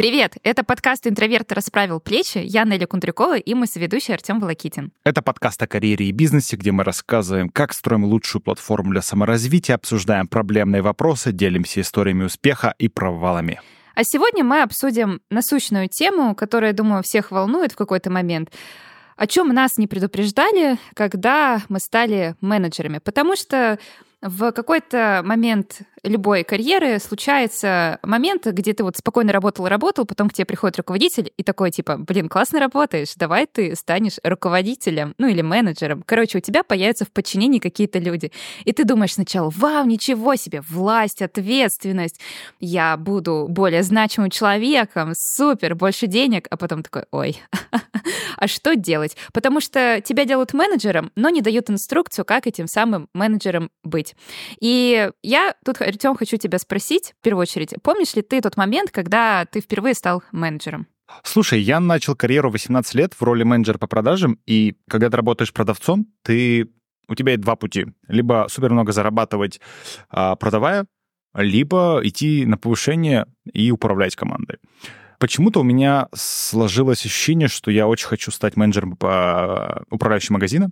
Привет! Это подкаст «Интроверт расправил плечи». Я Нелли Кундрякова и мой соведущий Артем Волокитин. Это подкаст о карьере и бизнесе, где мы рассказываем, как строим лучшую платформу для саморазвития, обсуждаем проблемные вопросы, делимся историями успеха и провалами. А сегодня мы обсудим насущную тему, которая, думаю, всех волнует в какой-то момент о чем нас не предупреждали, когда мы стали менеджерами. Потому что в какой-то момент любой карьеры случается момент, где ты вот спокойно работал, работал, потом к тебе приходит руководитель и такой типа, блин, классно работаешь, давай ты станешь руководителем, ну или менеджером. Короче, у тебя появятся в подчинении какие-то люди. И ты думаешь сначала, вау, ничего себе, власть, ответственность, я буду более значимым человеком, супер, больше денег, а потом такой, ой, а что делать? Потому что тебя делают менеджером, но не дают инструкцию, как этим самым менеджером быть. И я тут Артем, хочу тебя спросить, в первую очередь, помнишь ли ты тот момент, когда ты впервые стал менеджером? Слушай, я начал карьеру 18 лет в роли менеджера по продажам, и когда ты работаешь продавцом, ты у тебя есть два пути. Либо супер много зарабатывать, а, продавая, либо идти на повышение и управлять командой. Почему-то у меня сложилось ощущение, что я очень хочу стать менеджером по управляющему магазина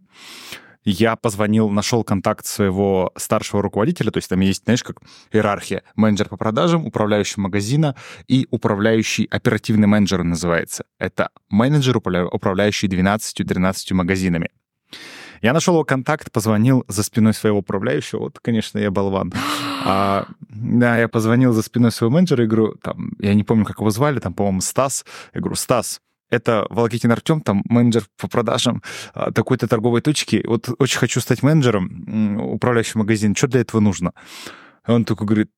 я позвонил, нашел контакт своего старшего руководителя, то есть там есть, знаешь, как иерархия. Менеджер по продажам, управляющий магазина и управляющий оперативный менеджер называется. Это менеджер, управляющий 12-13 магазинами. Я нашел его контакт, позвонил за спиной своего управляющего. Вот, конечно, я болван. А, да, я позвонил за спиной своего менеджера и говорю, там, я не помню, как его звали, там, по-моему, Стас. Я говорю, Стас, это Волокитин Артем, там менеджер по продажам а, такой-то торговой точки. Вот очень хочу стать менеджером, управляющим магазин. Что для этого нужно? И он такой говорит,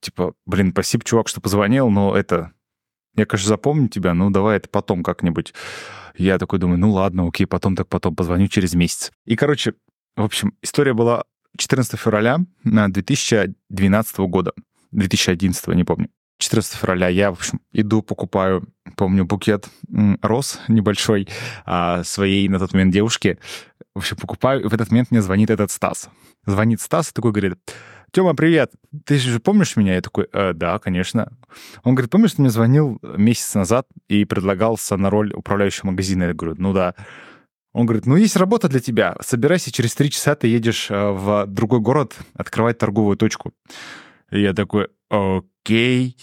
типа, блин, спасибо, чувак, что позвонил, но это... Я, конечно, запомню тебя, ну давай это потом как-нибудь. Я такой думаю, ну ладно, окей, потом так потом позвоню через месяц. И, короче, в общем, история была 14 февраля 2012 года. 2011, не помню. 14 февраля я, в общем, иду, покупаю, помню, букет роз небольшой а, своей на тот момент девушке. В общем, покупаю, и в этот момент мне звонит этот Стас. Звонит Стас и такой говорит, Тёма, привет, ты же помнишь меня? Я такой, э, да, конечно. Он говорит, помнишь, ты мне звонил месяц назад и предлагался на роль управляющего магазина? Я говорю, ну да. Он говорит, ну есть работа для тебя, собирайся, через три часа ты едешь э, в другой город открывать торговую точку. Я такой, окей.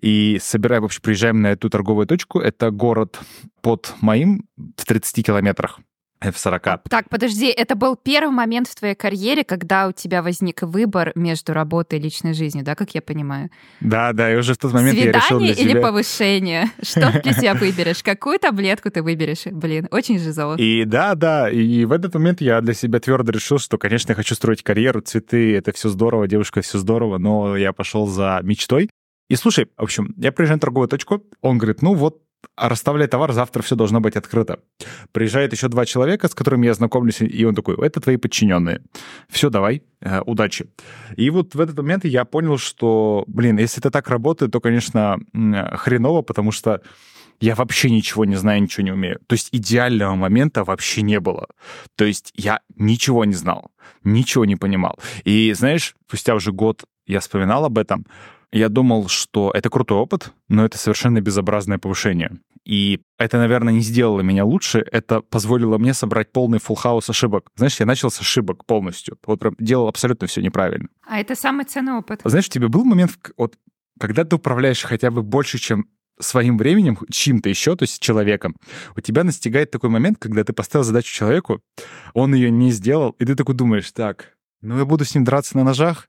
И собираем, вообще приезжаем на эту торговую точку. Это город под моим в 30 километрах. В 40. Так, подожди, это был первый момент в твоей карьере, когда у тебя возник выбор между работой и личной жизнью, да, как я понимаю? Да, да, и уже в тот момент Свидание я решил для себя... или повышение? Что для себя выберешь? Какую таблетку ты выберешь? Блин, очень жизово. И да, да, и в этот момент я для себя твердо решил, что, конечно, я хочу строить карьеру, цветы, это все здорово, девушка, все здорово, но я пошел за мечтой. И слушай, в общем, я приезжаю на торговую точку, он говорит, ну вот расставляй товар, завтра все должно быть открыто. Приезжает еще два человека, с которыми я знакомлюсь, и он такой, это твои подчиненные. Все, давай, э, удачи. И вот в этот момент я понял, что, блин, если это так работает, то, конечно, хреново, потому что я вообще ничего не знаю, ничего не умею. То есть идеального момента вообще не было. То есть я ничего не знал, ничего не понимал. И знаешь, спустя уже год я вспоминал об этом, я думал, что это крутой опыт, но это совершенно безобразное повышение. И это, наверное, не сделало меня лучше, это позволило мне собрать полный full хаус ошибок. Знаешь, я начал с ошибок полностью. Вот прям делал абсолютно все неправильно. А это самый ценный опыт. Знаешь, у тебя был момент, вот, когда ты управляешь хотя бы больше, чем своим временем, чем-то еще, то есть человеком, у тебя настигает такой момент, когда ты поставил задачу человеку, он ее не сделал, и ты такой думаешь, так, ну, я буду с ним драться на ножах,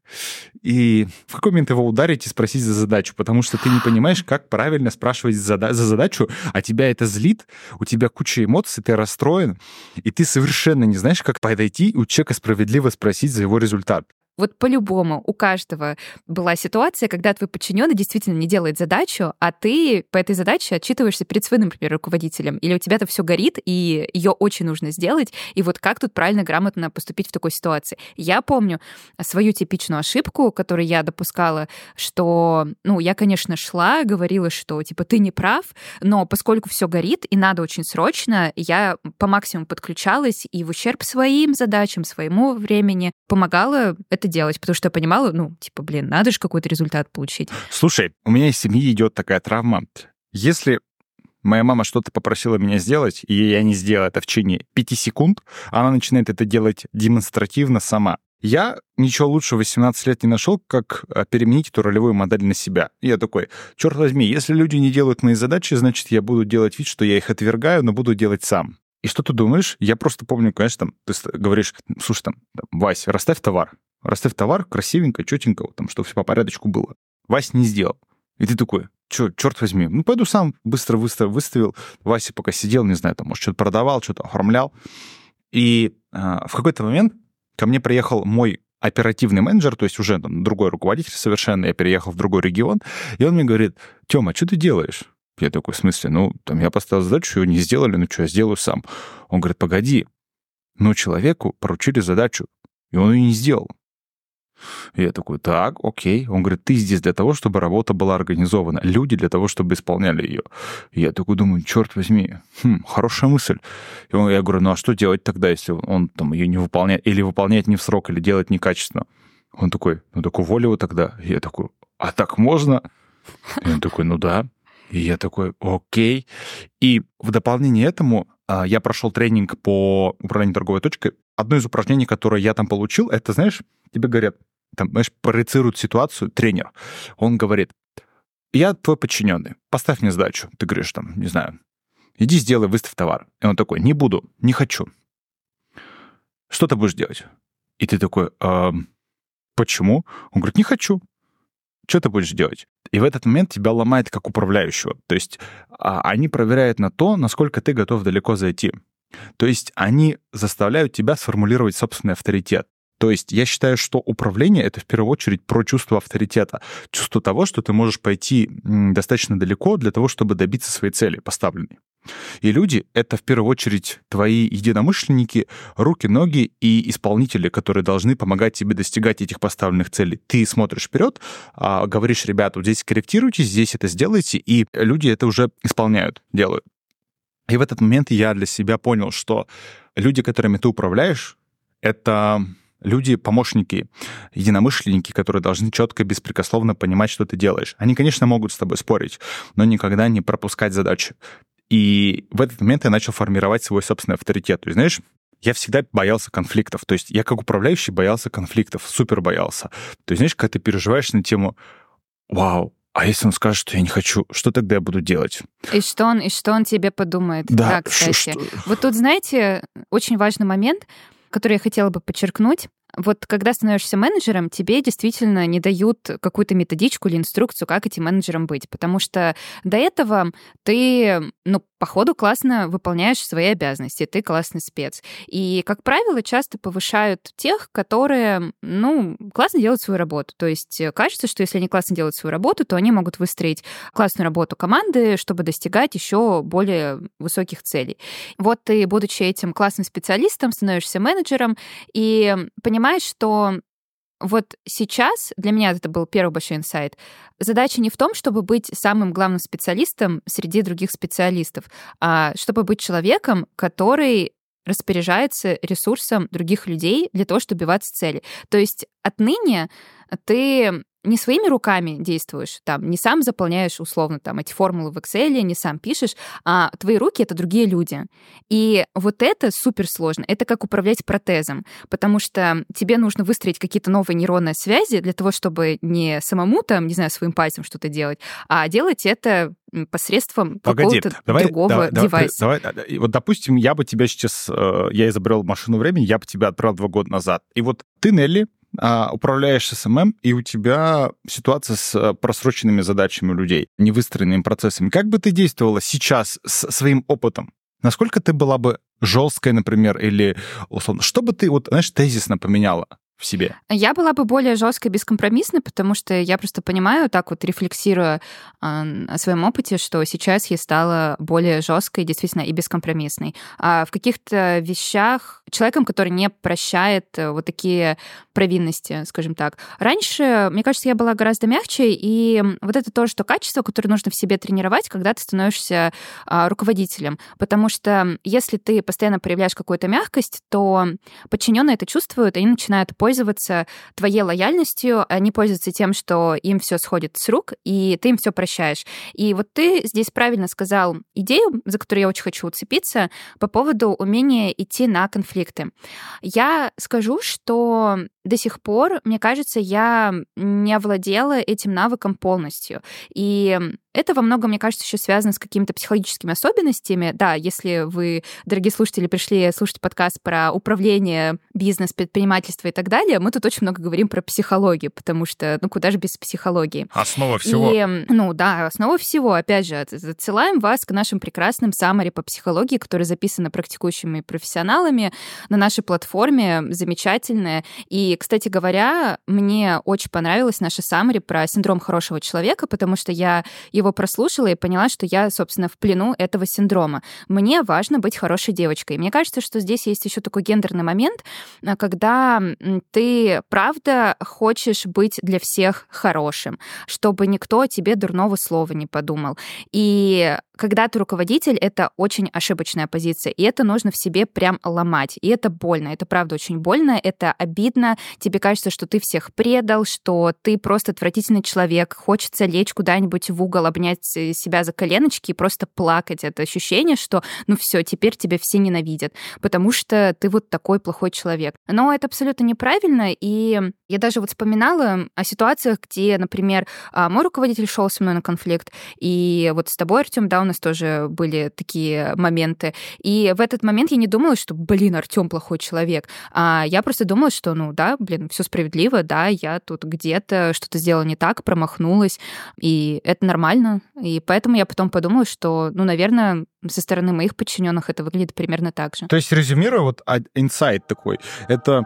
и в какой момент его ударить и спросить за задачу, потому что ты не понимаешь, как правильно спрашивать за, за задачу, а тебя это злит, у тебя куча эмоций, ты расстроен, и ты совершенно не знаешь, как подойти у человека справедливо спросить за его результат. Вот по-любому у каждого была ситуация, когда твой подчиненный действительно не делает задачу, а ты по этой задаче отчитываешься перед своим, например, руководителем. Или у тебя это все горит, и ее очень нужно сделать. И вот как тут правильно, грамотно поступить в такой ситуации? Я помню свою типичную ошибку, которую я допускала, что, ну, я, конечно, шла, говорила, что, типа, ты не прав, но поскольку все горит, и надо очень срочно, я по максимуму подключалась и в ущерб своим задачам, своему времени помогала это делать, потому что я понимала, ну, типа, блин, надо же какой-то результат получить. Слушай, у меня из семьи идет такая травма. Если моя мама что-то попросила меня сделать, и я не сделал это в течение пяти секунд, она начинает это делать демонстративно сама. Я ничего лучше 18 лет не нашел, как э, переменить эту ролевую модель на себя. Я такой, черт возьми, если люди не делают мои задачи, значит, я буду делать вид, что я их отвергаю, но буду делать сам. И что ты думаешь? Я просто помню, конечно, там, ты говоришь, слушай, там, Вась, расставь товар. Расставь товар красивенько, четенько, там, чтобы все по порядочку было. Вась не сделал. И ты такой, что, черт возьми, ну, пойду сам быстро быстро выставил. Вася пока сидел, не знаю, там, может, что-то продавал, что-то оформлял. И э, в какой-то момент ко мне приехал мой оперативный менеджер, то есть уже там другой руководитель совершенно, я переехал в другой регион, и он мне говорит, Тёма, что ты делаешь? Я такой, в смысле, ну, там я поставил задачу, ее не сделали, ну что, я сделаю сам. Он говорит, погоди, ну, человеку поручили задачу, и он ее не сделал. Я такой, так, окей. Он говорит, ты здесь для того, чтобы работа была организована. Люди для того, чтобы исполняли ее. Я такой думаю, черт возьми, хм, хорошая мысль. И он, я говорю, ну а что делать тогда, если он там ее не выполняет, или выполняет не в срок, или делает некачественно? Он такой, ну так уволь его тогда. Я такой, а так можно? И он такой, ну да. И я такой, окей. И в дополнение этому а, я прошел тренинг по управлению торговой точкой. Одно из упражнений, которое я там получил, это, знаешь, тебе говорят, там, знаешь, проецирует ситуацию тренер. Он говорит, я твой подчиненный, поставь мне задачу. Ты говоришь там, не знаю, иди сделай, выставь товар. И он такой, не буду, не хочу. Что ты будешь делать? И ты такой, э, почему? Он говорит, не хочу. Что ты будешь делать? И в этот момент тебя ломает как управляющего. То есть а, они проверяют на то, насколько ты готов далеко зайти. То есть они заставляют тебя сформулировать собственный авторитет. То есть я считаю, что управление — это в первую очередь про чувство авторитета. Чувство того, что ты можешь пойти достаточно далеко для того, чтобы добиться своей цели поставленной. И люди — это в первую очередь твои единомышленники, руки, ноги и исполнители, которые должны помогать тебе достигать этих поставленных целей. Ты смотришь вперед, а, говоришь, ребята, вот здесь корректируйте, здесь это сделайте, и люди это уже исполняют, делают. И в этот момент я для себя понял, что люди, которыми ты управляешь, это люди, помощники, единомышленники, которые должны четко, беспрекословно понимать, что ты делаешь. Они, конечно, могут с тобой спорить, но никогда не пропускать задачи. И в этот момент я начал формировать свой собственный авторитет. То есть, знаешь, я всегда боялся конфликтов. То есть я как управляющий боялся конфликтов, супер боялся. То есть, знаешь, когда ты переживаешь на тему «Вау, а если он скажет, что я не хочу, что тогда я буду делать? И что он, и что он тебе подумает? Да, да кстати. Что... Вот тут, знаете, очень важный момент, который я хотела бы подчеркнуть. Вот когда становишься менеджером, тебе действительно не дают какую-то методичку или инструкцию, как этим менеджером быть, потому что до этого ты, ну, по ходу классно выполняешь свои обязанности, ты классный спец. И, как правило, часто повышают тех, которые, ну, классно делают свою работу. То есть э, кажется, что если они классно делают свою работу, то они могут выстроить классную работу команды, чтобы достигать еще более высоких целей. Вот ты, будучи этим классным специалистом, становишься менеджером и понимаешь, что вот сейчас, для меня это был первый большой инсайт, задача не в том, чтобы быть самым главным специалистом среди других специалистов, а чтобы быть человеком, который распоряжается ресурсом других людей для того, чтобы добиваться цели. То есть отныне ты не своими руками действуешь, там, не сам заполняешь условно там эти формулы в Excel, не сам пишешь, а твои руки — это другие люди. И вот это супер сложно. Это как управлять протезом, потому что тебе нужно выстроить какие-то новые нейронные связи для того, чтобы не самому там, не знаю, своим пальцем что-то делать, а делать это посредством какого-то другого давай, девайса. Давай, давай, вот, допустим, я бы тебя сейчас, э, я изобрел машину времени, я бы тебя отправил два года назад. И вот ты, Нелли, а, управляешь SMM, и у тебя ситуация с э, просроченными задачами людей, невыстроенными процессами. Как бы ты действовала сейчас с своим опытом? Насколько ты была бы жесткой, например, или условно? Что бы ты, вот, знаешь, тезисно поменяла? в себе? Я была бы более жесткой, бескомпромиссной, потому что я просто понимаю, так вот рефлексируя э, о своем опыте, что сейчас я стала более жесткой, действительно, и бескомпромиссной. А в каких-то вещах человеком, который не прощает э, вот такие провинности, скажем так. Раньше, мне кажется, я была гораздо мягче, и вот это тоже то качество, которое нужно в себе тренировать, когда ты становишься а, руководителем. Потому что если ты постоянно проявляешь какую-то мягкость, то подчиненные это чувствуют, они начинают пользоваться твоей лояльностью, они пользуются тем, что им все сходит с рук, и ты им все прощаешь. И вот ты здесь правильно сказал идею, за которую я очень хочу уцепиться, по поводу умения идти на конфликты. Я скажу, что до сих пор, мне кажется, я не овладела этим навыком полностью. И это во многом, мне кажется, еще связано с какими-то психологическими особенностями. Да, если вы, дорогие слушатели, пришли слушать подкаст про управление, бизнес, предпринимательство и так далее, мы тут очень много говорим про психологию, потому что, ну, куда же без психологии? Основа всего. И, ну, да, основа всего. Опять же, отсылаем вас к нашим прекрасным саммари по психологии, которые записаны практикующими профессионалами на нашей платформе, замечательные. И, кстати говоря, мне очень понравилась наша саммари про синдром хорошего человека, потому что я его прослушала и поняла, что я, собственно, в плену этого синдрома. Мне важно быть хорошей девочкой. Мне кажется, что здесь есть еще такой гендерный момент, а, когда ты, правда, хочешь быть для всех хорошим, чтобы никто о тебе дурного слова не подумал. И когда ты руководитель, это очень ошибочная позиция, и это нужно в себе прям ломать. И это больно, это правда очень больно, это обидно. Тебе кажется, что ты всех предал, что ты просто отвратительный человек, хочется лечь куда-нибудь в угол, обнять себя за коленочки и просто плакать. Это ощущение, что ну все, теперь тебя все ненавидят, потому что ты вот такой плохой человек. Но это абсолютно неправильно, и я даже вот вспоминала о ситуациях, где, например, а, мой руководитель шел со мной на конфликт, и вот с тобой, Артем, да, у нас тоже были такие моменты. И в этот момент я не думала, что, блин, Артем плохой человек. А я просто думала, что, ну да, блин, все справедливо, да, я тут где-то что-то сделала не так, промахнулась, и это нормально. И поэтому я потом подумала, что, ну, наверное, со стороны моих подчиненных это выглядит примерно так же. То есть, резюмируя, вот инсайт такой, это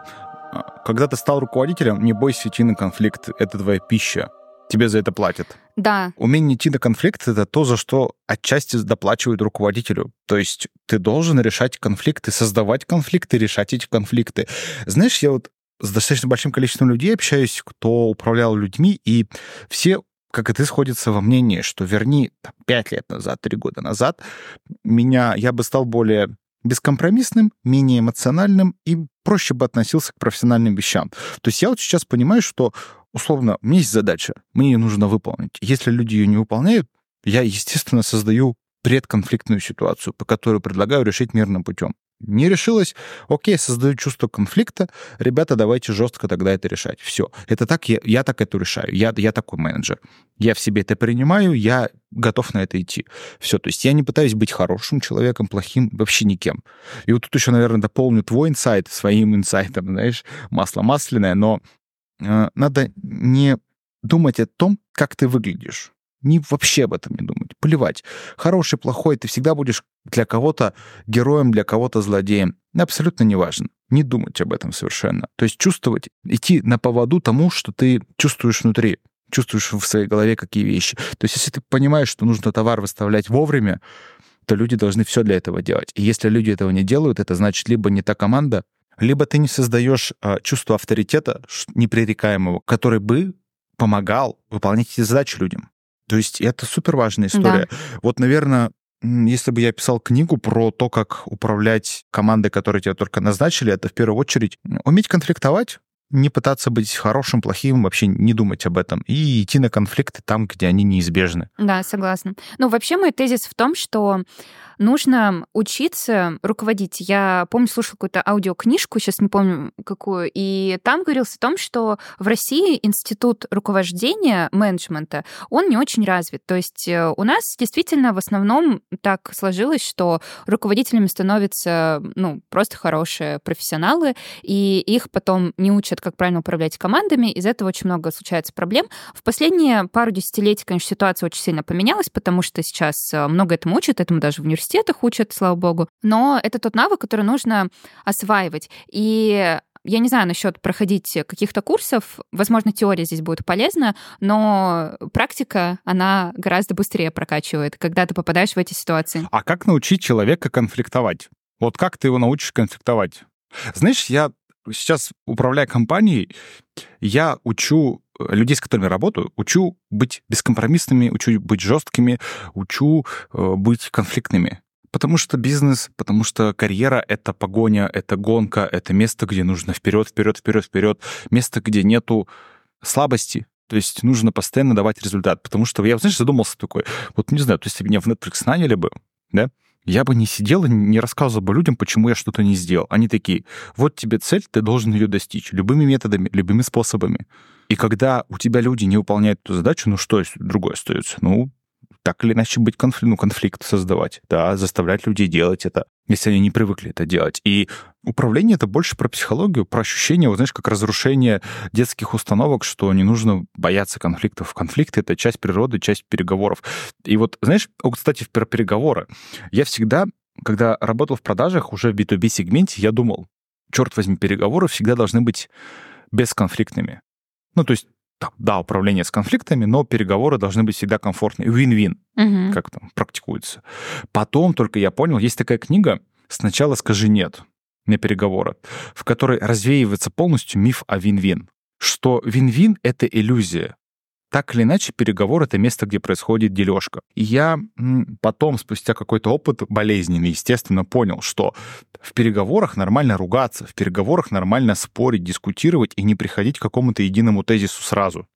а, когда ты стал руководителем, не бойся идти на конфликт, это твоя пища тебе за это платят. Да. Умение идти на конфликт — это то, за что отчасти доплачивают руководителю. То есть ты должен решать конфликты, создавать конфликты, решать эти конфликты. Знаешь, я вот с достаточно большим количеством людей общаюсь, кто управлял людьми, и все как и ты, сходятся во мнении, что верни там, 5 лет назад, 3 года назад, меня, я бы стал более бескомпромиссным, менее эмоциональным и проще бы относился к профессиональным вещам. То есть я вот сейчас понимаю, что условно, у меня есть задача, мне ее нужно выполнить. Если люди ее не выполняют, я, естественно, создаю предконфликтную ситуацию, по которой предлагаю решить мирным путем. Не решилось, окей, создаю чувство конфликта, ребята, давайте жестко тогда это решать. Все, это так, я, я так это решаю, я, я такой менеджер. Я в себе это принимаю, я готов на это идти. Все, то есть я не пытаюсь быть хорошим человеком, плохим, вообще никем. И вот тут еще, наверное, дополню твой инсайт своим инсайтом, знаешь, масло масляное, но э, надо не думать о том, как ты выглядишь. Не вообще об этом не думать. Плевать. Хороший, плохой, ты всегда будешь для кого-то героем, для кого-то злодеем. Абсолютно неважно. Не думать об этом совершенно. То есть чувствовать, идти на поводу тому, что ты чувствуешь внутри чувствуешь в своей голове какие вещи. То есть если ты понимаешь, что нужно товар выставлять вовремя, то люди должны все для этого делать. И если люди этого не делают, это значит либо не та команда, либо ты не создаешь а, чувство авторитета непререкаемого, который бы помогал выполнять эти задачи людям. То есть это супер важная история. Да. Вот, наверное, если бы я писал книгу про то, как управлять командой, которую тебя только назначили, это в первую очередь уметь конфликтовать, не пытаться быть хорошим, плохим, вообще не думать об этом и идти на конфликты там, где они неизбежны. Да, согласна. Ну, вообще мой тезис в том, что нужно учиться руководить. Я помню, слушала какую-то аудиокнижку, сейчас не помню какую, и там говорилось о том, что в России институт руковождения, менеджмента, он не очень развит. То есть э, у нас действительно в основном так сложилось, что руководителями становятся ну, просто хорошие профессионалы, и их потом не учат, как правильно управлять командами. Из этого очень много случается проблем. В последние пару десятилетий, конечно, ситуация очень сильно поменялась, потому что сейчас э, много этому учат, этому даже в университете университетах учат, слава богу. Но это тот навык, который нужно осваивать. И я не знаю насчет проходить каких-то курсов. Возможно, теория здесь будет полезна, но практика, она гораздо быстрее прокачивает, когда ты попадаешь в эти ситуации. А как научить человека конфликтовать? Вот как ты его научишь конфликтовать? Знаешь, я сейчас, управляя компанией, я учу людей, с которыми работаю, учу быть бескомпромиссными, учу быть жесткими, учу э, быть конфликтными. Потому что бизнес, потому что карьера — это погоня, это гонка, это место, где нужно вперед, вперед, вперед, вперед, место, где нету слабости, то есть нужно постоянно давать результат. Потому что я, знаешь, задумался такой, вот не знаю, то есть меня в Netflix наняли бы, да, я бы не сидел и не рассказывал бы людям, почему я что-то не сделал. Они такие, вот тебе цель, ты должен ее достичь любыми методами, любыми способами. И когда у тебя люди не выполняют эту задачу, ну что другое остается? Ну, так или иначе быть конфликт, ну, конфликт создавать, да, заставлять людей делать это, если они не привыкли это делать. И управление — это больше про психологию, про ощущение, вот знаешь, как разрушение детских установок, что не нужно бояться конфликтов. Конфликты — это часть природы, часть переговоров. И вот, знаешь, кстати, про переговоры. Я всегда, когда работал в продажах, уже в B2B-сегменте, я думал, черт возьми, переговоры всегда должны быть бесконфликтными. Ну, то есть да, управление с конфликтами, но переговоры должны быть всегда комфортные. Вин-вин, угу. как там практикуется. Потом только я понял, есть такая книга «Сначала скажи нет» на переговоры, в которой развеивается полностью миф о вин-вин. Что вин-вин — это иллюзия так или иначе, переговор — это место, где происходит дележка. И я потом, спустя какой-то опыт болезненный, естественно, понял, что в переговорах нормально ругаться, в переговорах нормально спорить, дискутировать и не приходить к какому-то единому тезису сразу.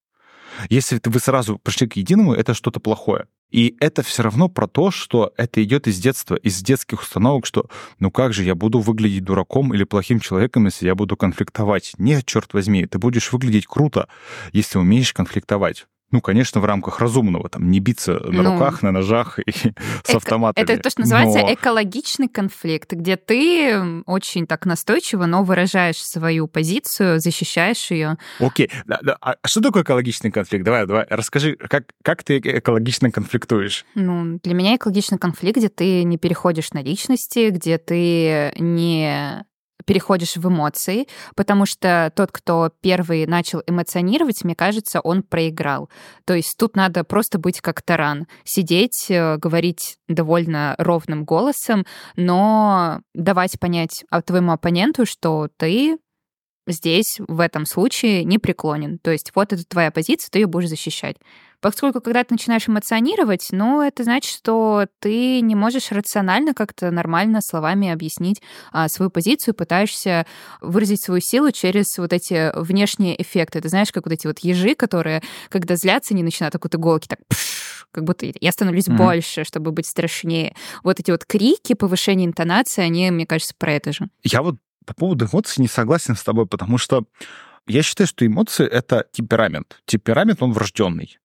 Если вы сразу пришли к единому, это что-то плохое. И это все равно про то, что это идет из детства, из детских установок, что ну как же я буду выглядеть дураком или плохим человеком, если я буду конфликтовать. Нет, черт возьми, ты будешь выглядеть круто, если умеешь конфлктовать. Ну, конечно, в рамках разумного, там, не биться на ну, руках, на ножах и с автоматами. Это то, что называется но... экологичный конфликт, где ты очень так настойчиво, но выражаешь свою позицию, защищаешь ее. Окей. А что такое экологичный конфликт? Давай, давай, расскажи, как, как ты экологично конфликтуешь? Ну, для меня экологичный конфликт, где ты не переходишь на личности, где ты не переходишь в эмоции, потому что тот, кто первый начал эмоционировать, мне кажется, он проиграл. То есть тут надо просто быть как таран, сидеть, э, говорить довольно ровным голосом, но давать понять твоему оппоненту, что ты здесь, в этом случае, не преклонен. То есть вот это твоя позиция, ты ее будешь защищать. Поскольку когда ты начинаешь эмоционировать, ну, это значит, что ты не можешь рационально как-то нормально словами объяснить а, свою позицию, пытаешься выразить свою силу через вот эти внешние эффекты. Ты знаешь, как вот эти вот ежи, которые, когда злятся, не начинают так вот иголки так пш, как будто я становлюсь mm-hmm. больше, чтобы быть страшнее. Вот эти вот крики, повышение интонации, они, мне кажется, про это же. Я вот по поводу эмоций не согласен с тобой, потому что я считаю, что эмоции — это темперамент. Темперамент, он врожденный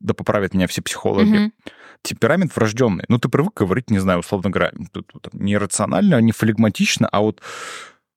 да поправят меня все психологи, mm-hmm. темперамент врожденный. Ну, ты привык говорить, не знаю, условно говоря, не рационально, не флегматично, а вот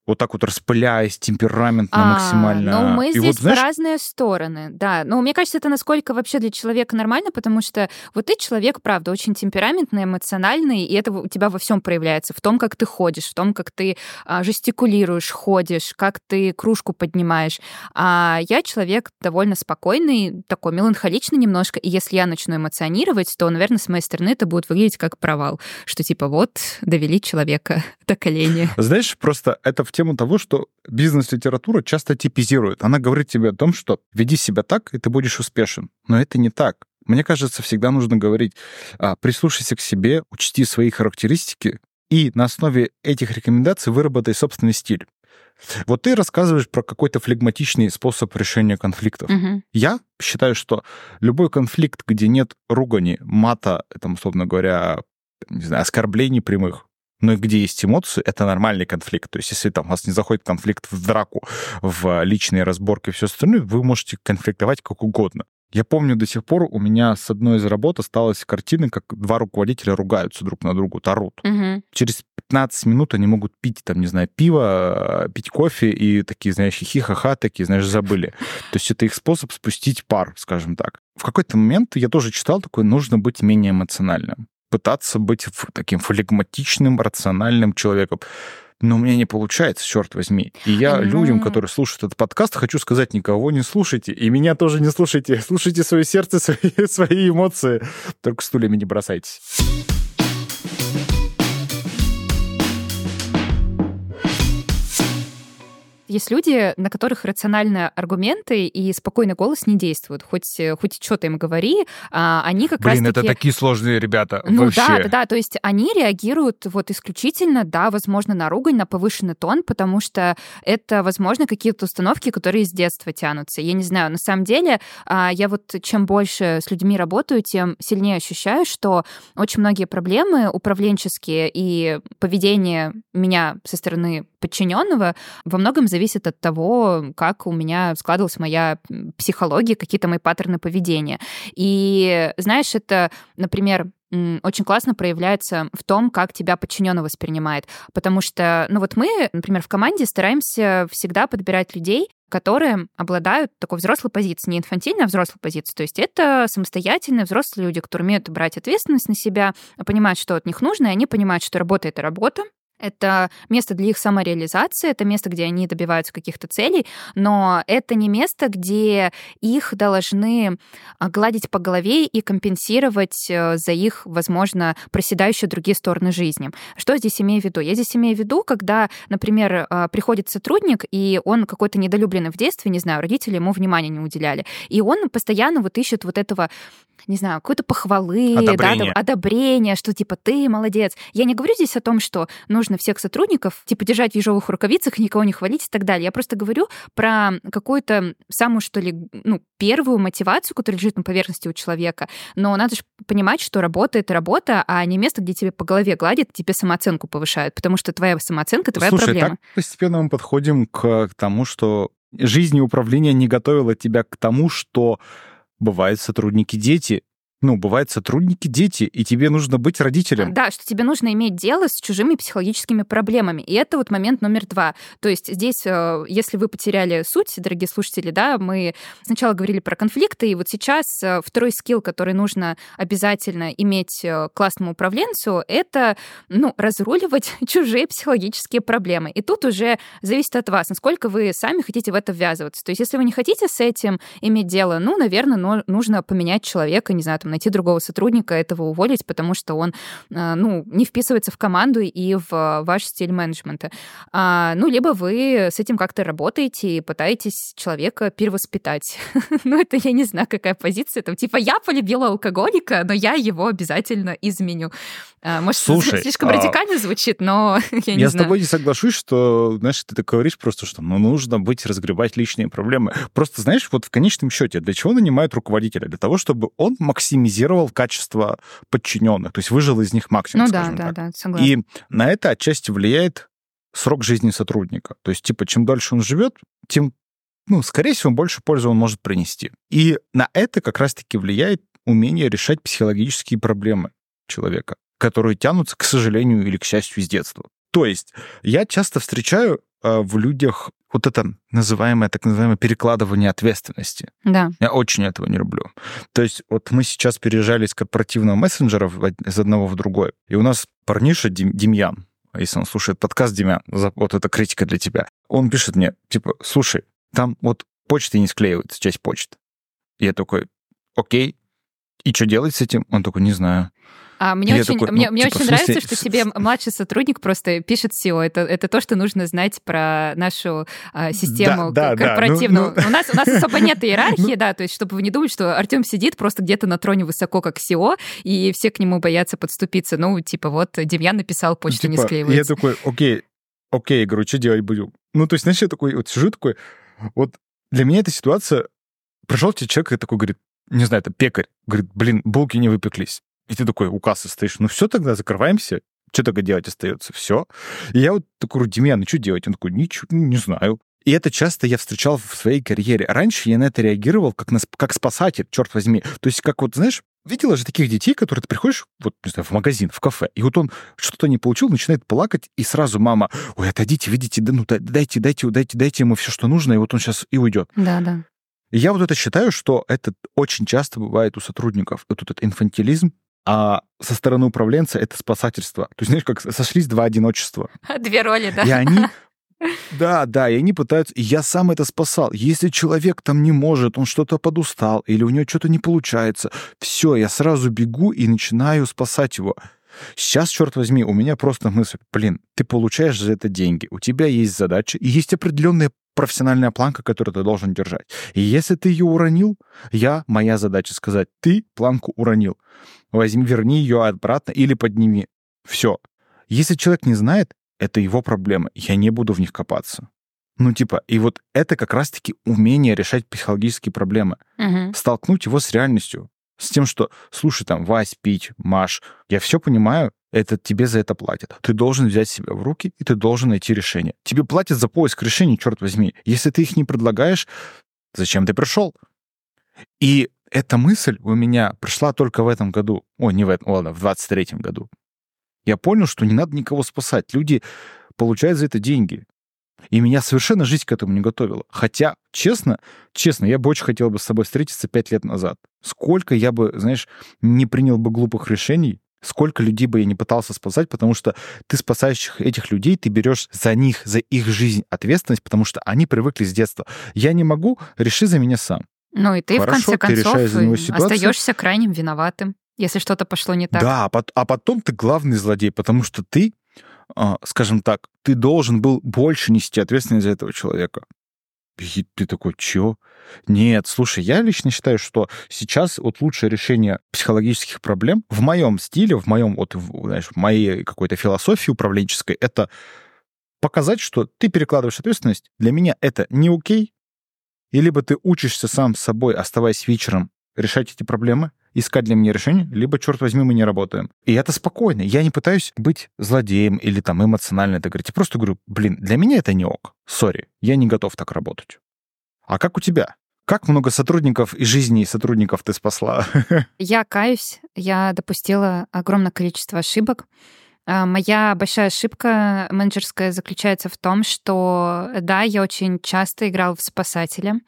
вот так вот распыляясь темпераментно а, максимально. Ну, мы и здесь вот, знаешь... в разные стороны, да. Но мне кажется, это насколько вообще для человека нормально, потому что вот ты человек, правда, очень темпераментный, эмоциональный, и это у тебя во всем проявляется. В том, как ты ходишь, в том, как ты а, жестикулируешь, ходишь, как ты кружку поднимаешь. А я человек довольно спокойный, такой меланхоличный немножко, и если я начну эмоционировать, то, наверное, с моей стороны это будет выглядеть как провал, что типа вот довели человека до колени. Знаешь, просто это в тему того, что бизнес-литература часто типизирует. Она говорит тебе о том, что веди себя так, и ты будешь успешен. Но это не так. Мне кажется, всегда нужно говорить, а, прислушайся к себе, учти свои характеристики, и на основе этих рекомендаций выработай собственный стиль. Вот ты рассказываешь про какой-то флегматичный способ решения конфликтов. Угу. Я считаю, что любой конфликт, где нет ругани, мата, там, условно говоря, не знаю, оскорблений прямых, но и где есть эмоции, это нормальный конфликт. То есть если там у вас не заходит конфликт в драку, в личные разборки и все остальное, вы можете конфликтовать как угодно. Я помню до сих пор у меня с одной из работ осталась картина, как два руководителя ругаются друг на другу, тарут. Угу. Через 15 минут они могут пить, там, не знаю, пиво, пить кофе и такие, знаешь, хихи-ха-ха, такие, знаешь, забыли. То есть это их способ спустить пар, скажем так. В какой-то момент я тоже читал такое, нужно быть менее эмоциональным пытаться быть таким флегматичным, рациональным человеком. Но у меня не получается, черт возьми. И я mm людям, которые слушают этот подкаст, хочу сказать, никого не слушайте. И меня тоже не слушайте. Слушайте свое сердце, свои, свои эмоции. Только стульями не бросайтесь. Есть люди, на которых рациональные аргументы и спокойный голос не действуют. Хоть, хоть что-то им говори, а они как Блин, раз это такие сложные ребята. Ну вообще. да, да, да. То есть они реагируют вот исключительно, да, возможно, на ругань, на повышенный тон, потому что это, возможно, какие-то установки, которые с детства тянутся. Я не знаю, на самом деле, а, я вот чем больше с людьми работаю, тем сильнее ощущаю, что очень многие проблемы управленческие и поведение меня со стороны подчиненного во многом зависит от того, как у меня складывалась моя психология, какие-то мои паттерны поведения. И знаешь, это, например, очень классно проявляется в том, как тебя подчиненный воспринимает. Потому что, ну вот мы, например, в команде стараемся всегда подбирать людей, которые обладают такой взрослой позицией, не инфантильной, а взрослой позицией. То есть это самостоятельные взрослые люди, которые умеют брать ответственность на себя, понимают, что от них нужно, и они понимают, что работа — это работа, это место для их самореализации, это место, где они добиваются каких-то целей, но это не место, где их должны а, гладить по голове и компенсировать э, за их, возможно, проседающие другие стороны жизни. Что здесь имею в виду? Я здесь имею в виду, когда, например, а, приходит сотрудник, и он какой-то недолюбленный в детстве, не знаю, родители ему внимания не уделяли, и он постоянно вот ищет вот этого не знаю, какой-то похвалы, одобрение. да, одобрение, что типа ты молодец. Я не говорю здесь о том, что нужно всех сотрудников типа держать в ежовых рукавицах, никого не хвалить и так далее. Я просто говорю про какую-то самую, что ли, ну, первую мотивацию, которая лежит на поверхности у человека. Но надо же понимать, что работа — это работа, а не место, где тебе по голове гладят, тебе самооценку повышают, потому что твоя самооценка — твоя Слушай, проблема. так постепенно мы подходим к, к тому, что жизнь и управление не готовило тебя к тому, что бывают сотрудники-дети, ну, бывают сотрудники-дети, и тебе нужно быть родителем. Да, что тебе нужно иметь дело с чужими психологическими проблемами. И это вот момент номер два. То есть здесь, э, если вы потеряли суть, дорогие слушатели, да, мы сначала говорили про конфликты, и вот сейчас э, второй скилл, который нужно обязательно иметь э, классному управленцу, это, ну, разруливать чужие психологические проблемы. И тут уже зависит от вас, насколько вы сами хотите в это ввязываться. То есть если вы не хотите с этим иметь дело, ну, наверное, нужно поменять человека, не знаю, там, найти другого сотрудника, этого уволить, потому что он, э, ну, не вписывается в команду и в ваш стиль менеджмента. А, ну, либо вы с этим как-то работаете и пытаетесь человека перевоспитать. ну, это я не знаю, какая позиция. Там, типа, я полюбила алкоголика, но я его обязательно изменю. А, может, Слушай, слишком а... радикально звучит, но я не я с тобой не соглашусь, что, знаешь, ты так говоришь просто, что ну, нужно быть, разгребать личные проблемы. Просто, знаешь, вот в конечном счете, для чего нанимают руководителя? Для того, чтобы он максимизировал максимизировал качество подчиненных, то есть выжил из них максимум. Ну да, да, так. да, согласна. И на это отчасти влияет срок жизни сотрудника. То есть, типа, чем дольше он живет, тем, ну, скорее всего, больше пользы он может принести. И на это как раз-таки влияет умение решать психологические проблемы человека, которые тянутся, к сожалению или к счастью, с детства. То есть я часто встречаю в людях вот это называемое, так называемое перекладывание ответственности. Да. Я очень этого не люблю. То есть вот мы сейчас переезжали из корпоративного мессенджера из одного в другой, и у нас парниша Дем, Демьян, если он слушает подкаст, Демьян, вот это критика для тебя, он пишет мне, типа, слушай, там вот почты не склеивается, часть почты. Я такой, окей, и что делать с этим? Он такой, не знаю. А мне очень, такой, мне, ну, мне типа, очень нравится, что тебе младший сотрудник просто пишет SEO. Это, это то, что нужно знать про нашу а, систему да, да, корпоративную. Да, ну, ну... У, нас, у нас особо нет иерархии, да, то есть чтобы вы не думали, что Артем сидит просто где-то на троне высоко, как SEO, и все к нему боятся подступиться. Ну, типа, вот Демьян написал, почта типа, не склеивается. Я такой, окей, окей, говорю, что делать будем? Ну, то есть, знаешь, я такой, вот сижу такой, вот для меня эта ситуация, пришел тебе человек и такой говорит, не знаю, это пекарь, говорит, блин, булки не выпеклись. И ты такой у кассы стоишь, ну все тогда, закрываемся. Что тогда делать остается? Все. И я вот такой Демьян, ну что делать? Он такой, ничего, не знаю. И это часто я встречал в своей карьере. Раньше я на это реагировал как, на, как спасатель, черт возьми. То есть как вот, знаешь, видела же таких детей, которые ты приходишь, вот, не знаю, в магазин, в кафе, и вот он что-то не получил, начинает плакать, и сразу мама, ой, отойдите, видите, да, ну, дайте, дайте, дайте, дайте ему все, что нужно, и вот он сейчас и уйдет. Да, да. И я вот это считаю, что это очень часто бывает у сотрудников. Вот этот инфантилизм, а со стороны управленца это спасательство. То есть, знаешь, как сошлись два одиночества. Две роли, да. И они да, да, и они пытаются... И я сам это спасал. Если человек там не может, он что-то подустал, или у него что-то не получается, все, я сразу бегу и начинаю спасать его. Сейчас, черт возьми, у меня просто мысль, блин, ты получаешь за это деньги, у тебя есть задача, и есть определенные профессиональная планка, которую ты должен держать. И если ты ее уронил, я, моя задача сказать, ты планку уронил. Возьми, верни ее обратно или подними. Все. Если человек не знает, это его проблемы. Я не буду в них копаться. Ну, типа, и вот это как раз-таки умение решать психологические проблемы. Мгм. Столкнуть его с реальностью. С тем, что, слушай, там, Вась, Пить, Маш, я все понимаю, это тебе за это платят. Ты должен взять себя в руки, и ты должен найти решение. Тебе платят за поиск решений, черт возьми. Если ты их не предлагаешь, зачем ты пришел? И эта мысль у меня пришла только в этом году. Ой, не в этом, ладно, в 23-м году. Я понял, что не надо никого спасать. Люди получают за это деньги. И меня совершенно жизнь к этому не готовила. Хотя, честно, честно, я бы очень хотел бы с тобой встретиться пять лет назад. Сколько я бы, знаешь, не принял бы глупых решений, сколько людей бы я не пытался спасать, потому что ты спасающих этих людей, ты берешь за них, за их жизнь ответственность, потому что они привыкли с детства. Я не могу, реши за меня сам. Ну и ты, Хорошо, в конце концов, остаешься крайним виноватым, если что-то пошло не так. Да, а, а потом ты главный злодей, потому что ты, а, скажем так, ты должен был больше нести ответственность за этого человека. И ты такой, чё? Нет, слушай, я лично считаю, что сейчас вот лучшее решение психологических проблем в моем стиле, в моем, вот, знаешь, в моей какой-то философии управленческой, это показать, что ты перекладываешь ответственность. Для меня это не окей. И либо ты учишься сам с собой, оставаясь вечером, решать эти проблемы, искать для меня решение, либо, черт возьми, мы не работаем. И это спокойно. Я не пытаюсь быть злодеем или там эмоционально это говорить. Я просто говорю, блин, для меня это не ок. Сори, я не готов так работать. А как у тебя? Как много сотрудников и жизней сотрудников ты спасла? Я каюсь, я допустила огромное количество ошибок. А, Моя большая ошибка менеджерская заключается в том, что, да, я очень часто играла в спасателя.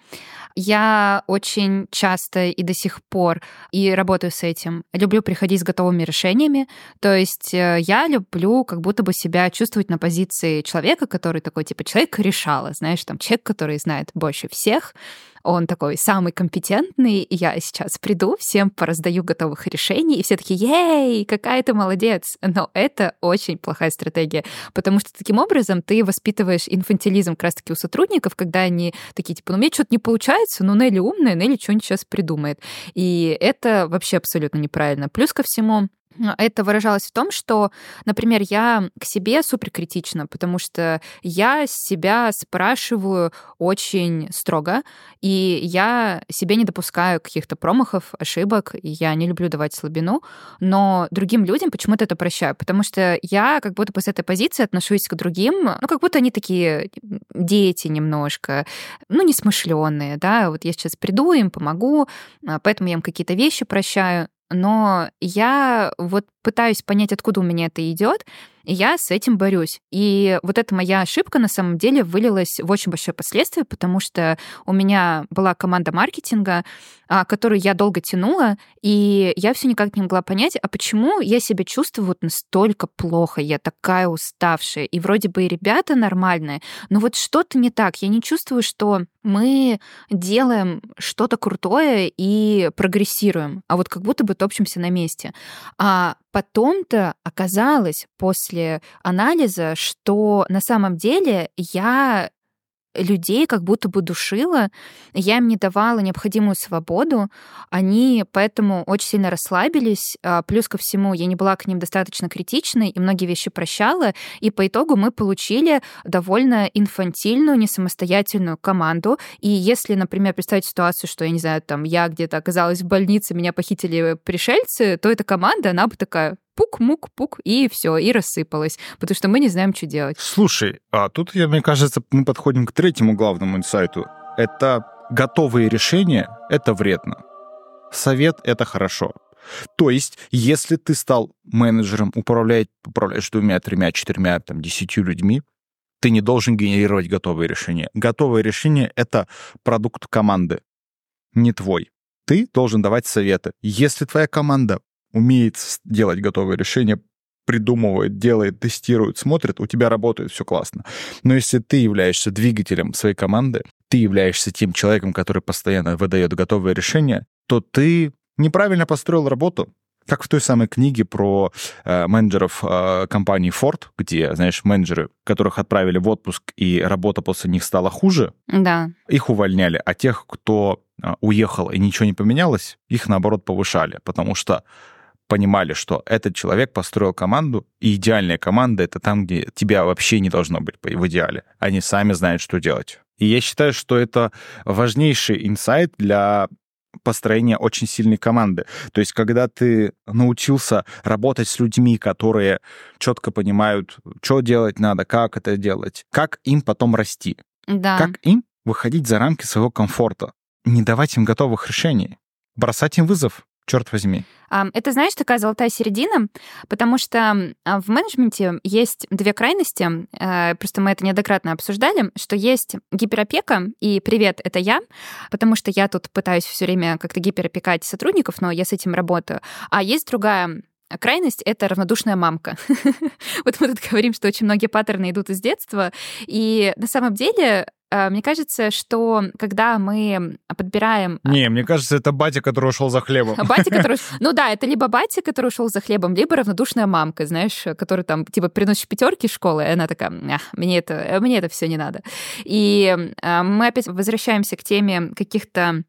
Я очень часто и до сих пор и работаю с этим. Люблю приходить с готовыми решениями. То есть э, я люблю как будто бы себя чувствовать на позиции человека, который такой, типа, человек решала, знаешь, там, человек, который знает больше всех, он такой самый компетентный, я сейчас приду, всем пораздаю готовых решений, и все такие, ей, какая ты молодец. Но это очень плохая стратегия, потому что таким образом ты воспитываешь инфантилизм как раз-таки у сотрудников, когда они такие, типа, ну, мне что-то не получается, ну, Нелли умная, Нелли что-нибудь сейчас придумает. И это вообще абсолютно неправильно. Плюс ко всему, это выражалось в том, что, например, я к себе суперкритична, потому что я себя спрашиваю очень строго, и я себе не допускаю каких-то промахов, ошибок, и я не люблю давать слабину, но другим людям почему-то это прощаю, потому что я как будто бы с этой позиции отношусь к другим, ну, как будто они такие дети немножко, ну, несмышленные, да, вот я сейчас приду, им помогу, а, поэтому я им какие-то вещи прощаю, но я вот пытаюсь понять, откуда у меня это идет, и я с этим борюсь. И вот эта моя ошибка на самом деле вылилась в очень большое последствие, потому что у меня была команда маркетинга, а, которую я долго тянула, и я все никак не могла понять, а почему я себя чувствую вот настолько плохо, я такая уставшая, и вроде бы и ребята нормальные, но вот что-то не так, я не чувствую, что мы делаем что-то крутое и прогрессируем, а вот как будто бы топчемся на месте. А потом-то оказалось после анализа, что на самом деле я людей как будто бы душила, я им не давала необходимую свободу, они поэтому очень сильно расслабились, а, плюс ко всему я не была к ним достаточно критичной и многие вещи прощала, и по итогу мы получили довольно инфантильную, несамостоятельную команду, и если, например, представить ситуацию, что, я не знаю, там, я где-то оказалась в больнице, меня похитили пришельцы, то эта команда, она бы такая, пук-мук-пук, и все, и рассыпалась, потому что мы не знаем, что делать. Слушай, а тут, мне кажется, мы подходим к третьему главному инсайту. Это готовые решения — это вредно. Совет — это хорошо. То есть, если ты стал менеджером, управлять, управляешь двумя, тремя, четырьмя, там, десятью людьми, ты не должен генерировать готовые решения. Готовые решения — это продукт команды, не твой. Ты должен давать советы. Если твоя команда умеет делать готовые решения, придумывает, делает, тестирует, смотрит, у тебя работает все классно. Но если ты являешься двигателем своей команды, ты являешься тем человеком, который постоянно выдает готовые решения, то ты неправильно построил работу. Как в той самой книге про э, менеджеров э, компании Ford, где, знаешь, менеджеры, которых отправили в отпуск, и работа после них стала хуже, да. их увольняли, а тех, кто э, уехал и ничего не поменялось, их, наоборот, повышали, потому что понимали, что этот человек построил команду, и идеальная команда — это там, где тебя вообще не должно быть в идеале. Они сами знают, что делать. И я считаю, что это важнейший инсайт для построения очень сильной команды. То есть, когда ты научился работать с людьми, которые четко понимают, что делать надо, как это делать, как им потом расти, да. как им выходить за рамки своего комфорта, не давать им готовых решений, бросать им вызов, черт возьми. Это, знаешь, такая золотая середина, потому что а, в менеджменте есть две крайности, э, просто мы это неоднократно обсуждали, что есть гиперопека, и привет, это я, потому что я тут пытаюсь все время как-то гиперопекать сотрудников, но я с этим работаю. А есть другая крайность — это равнодушная мамка. вот мы тут говорим, что очень многие паттерны идут из детства, и на самом деле мне кажется, что когда мы подбираем... А, Не, мне кажется, это батя, который ушел за хлебом. Батя, который... Ну да, это либо батя, который ушел за хлебом, либо равнодушная мамка, знаешь, которая там, типа, приносит пятерки в школу, и она такая, мне это, мне это все не надо. И э, мы опять возвращаемся к теме каких-то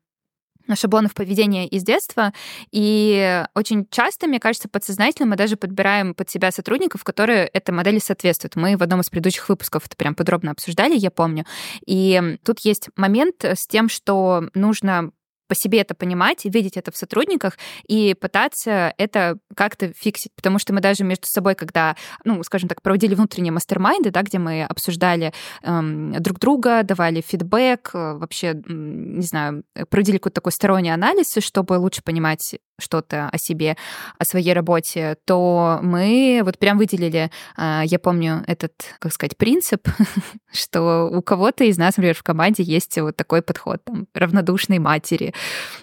шаблонов поведения из детства. И очень часто, мне кажется, подсознательно мы даже подбираем под себя сотрудников, которые этой модели соответствуют. Мы в одном из предыдущих выпусков это прям подробно обсуждали, я помню. И тут есть момент с тем, что нужно по себе это понимать, видеть это в сотрудниках и пытаться это как-то фиксить. Потому что мы даже между собой, когда, ну, скажем так, проводили внутренние мастер-майнды, да, где мы обсуждали эм, друг друга, давали фидбэк, э, вообще, не знаю, проводили какой-то такой сторонний анализ, чтобы лучше понимать что-то о себе, о своей работе, то мы вот прям выделили, э, я помню этот, как сказать, принцип, что у кого-то из нас, например, в команде есть вот такой подход, там, равнодушной матери,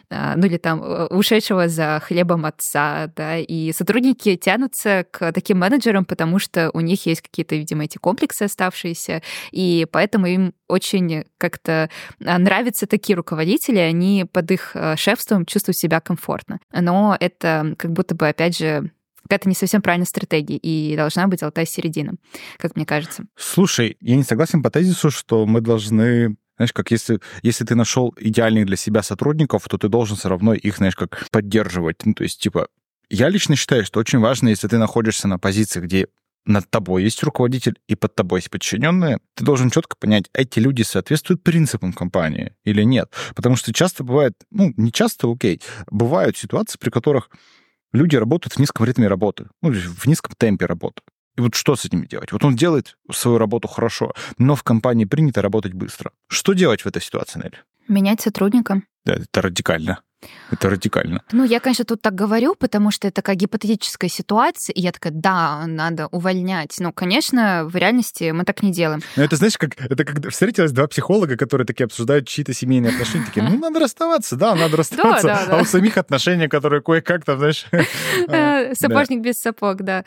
а, ну или там э, ушедшего за хлебом отца, да, и сотрудники тянутся к таким менеджерам, потому что у них есть какие-то, видимо, эти комплексы оставшиеся, и поэтому им очень как-то а, нравятся такие руководители, они под их э, шефством чувствуют себя комфортно. Но это как будто бы, опять же, какая-то не совсем правильная стратегия, и должна быть золотая середина, как мне кажется. Слушай, я не согласен по тезису, что мы должны знаешь, как если, если ты нашел идеальных для себя сотрудников, то ты должен все равно их, знаешь, как поддерживать. Ну, то есть, типа, я лично считаю, что очень важно, если ты находишься на позиции, где над тобой есть руководитель и под тобой есть подчиненные, ты должен четко понять, эти люди соответствуют принципам компании или нет. Потому что часто бывает, ну, не часто, окей, бывают ситуации, при которых люди работают в низком ритме работы, ну, в низком темпе работы. И вот что с этим делать? Вот он делает свою работу хорошо, но в компании принято работать быстро. Что делать в этой ситуации, Нелли? Менять сотрудника. Да, это радикально. Это радикально. Ну, я, конечно, тут так говорю, потому что это такая гипотетическая ситуация, и я такая, да, надо увольнять. Ну, конечно, в реальности мы так не делаем. Ну, это, знаешь, как это как встретились два психолога, которые такие обсуждают чьи-то семейные отношения, такие, ну, надо расставаться, да, надо расставаться. Да, да, да. А у самих отношения, которые кое-как там, знаешь... Э, сапожник без сапог, да.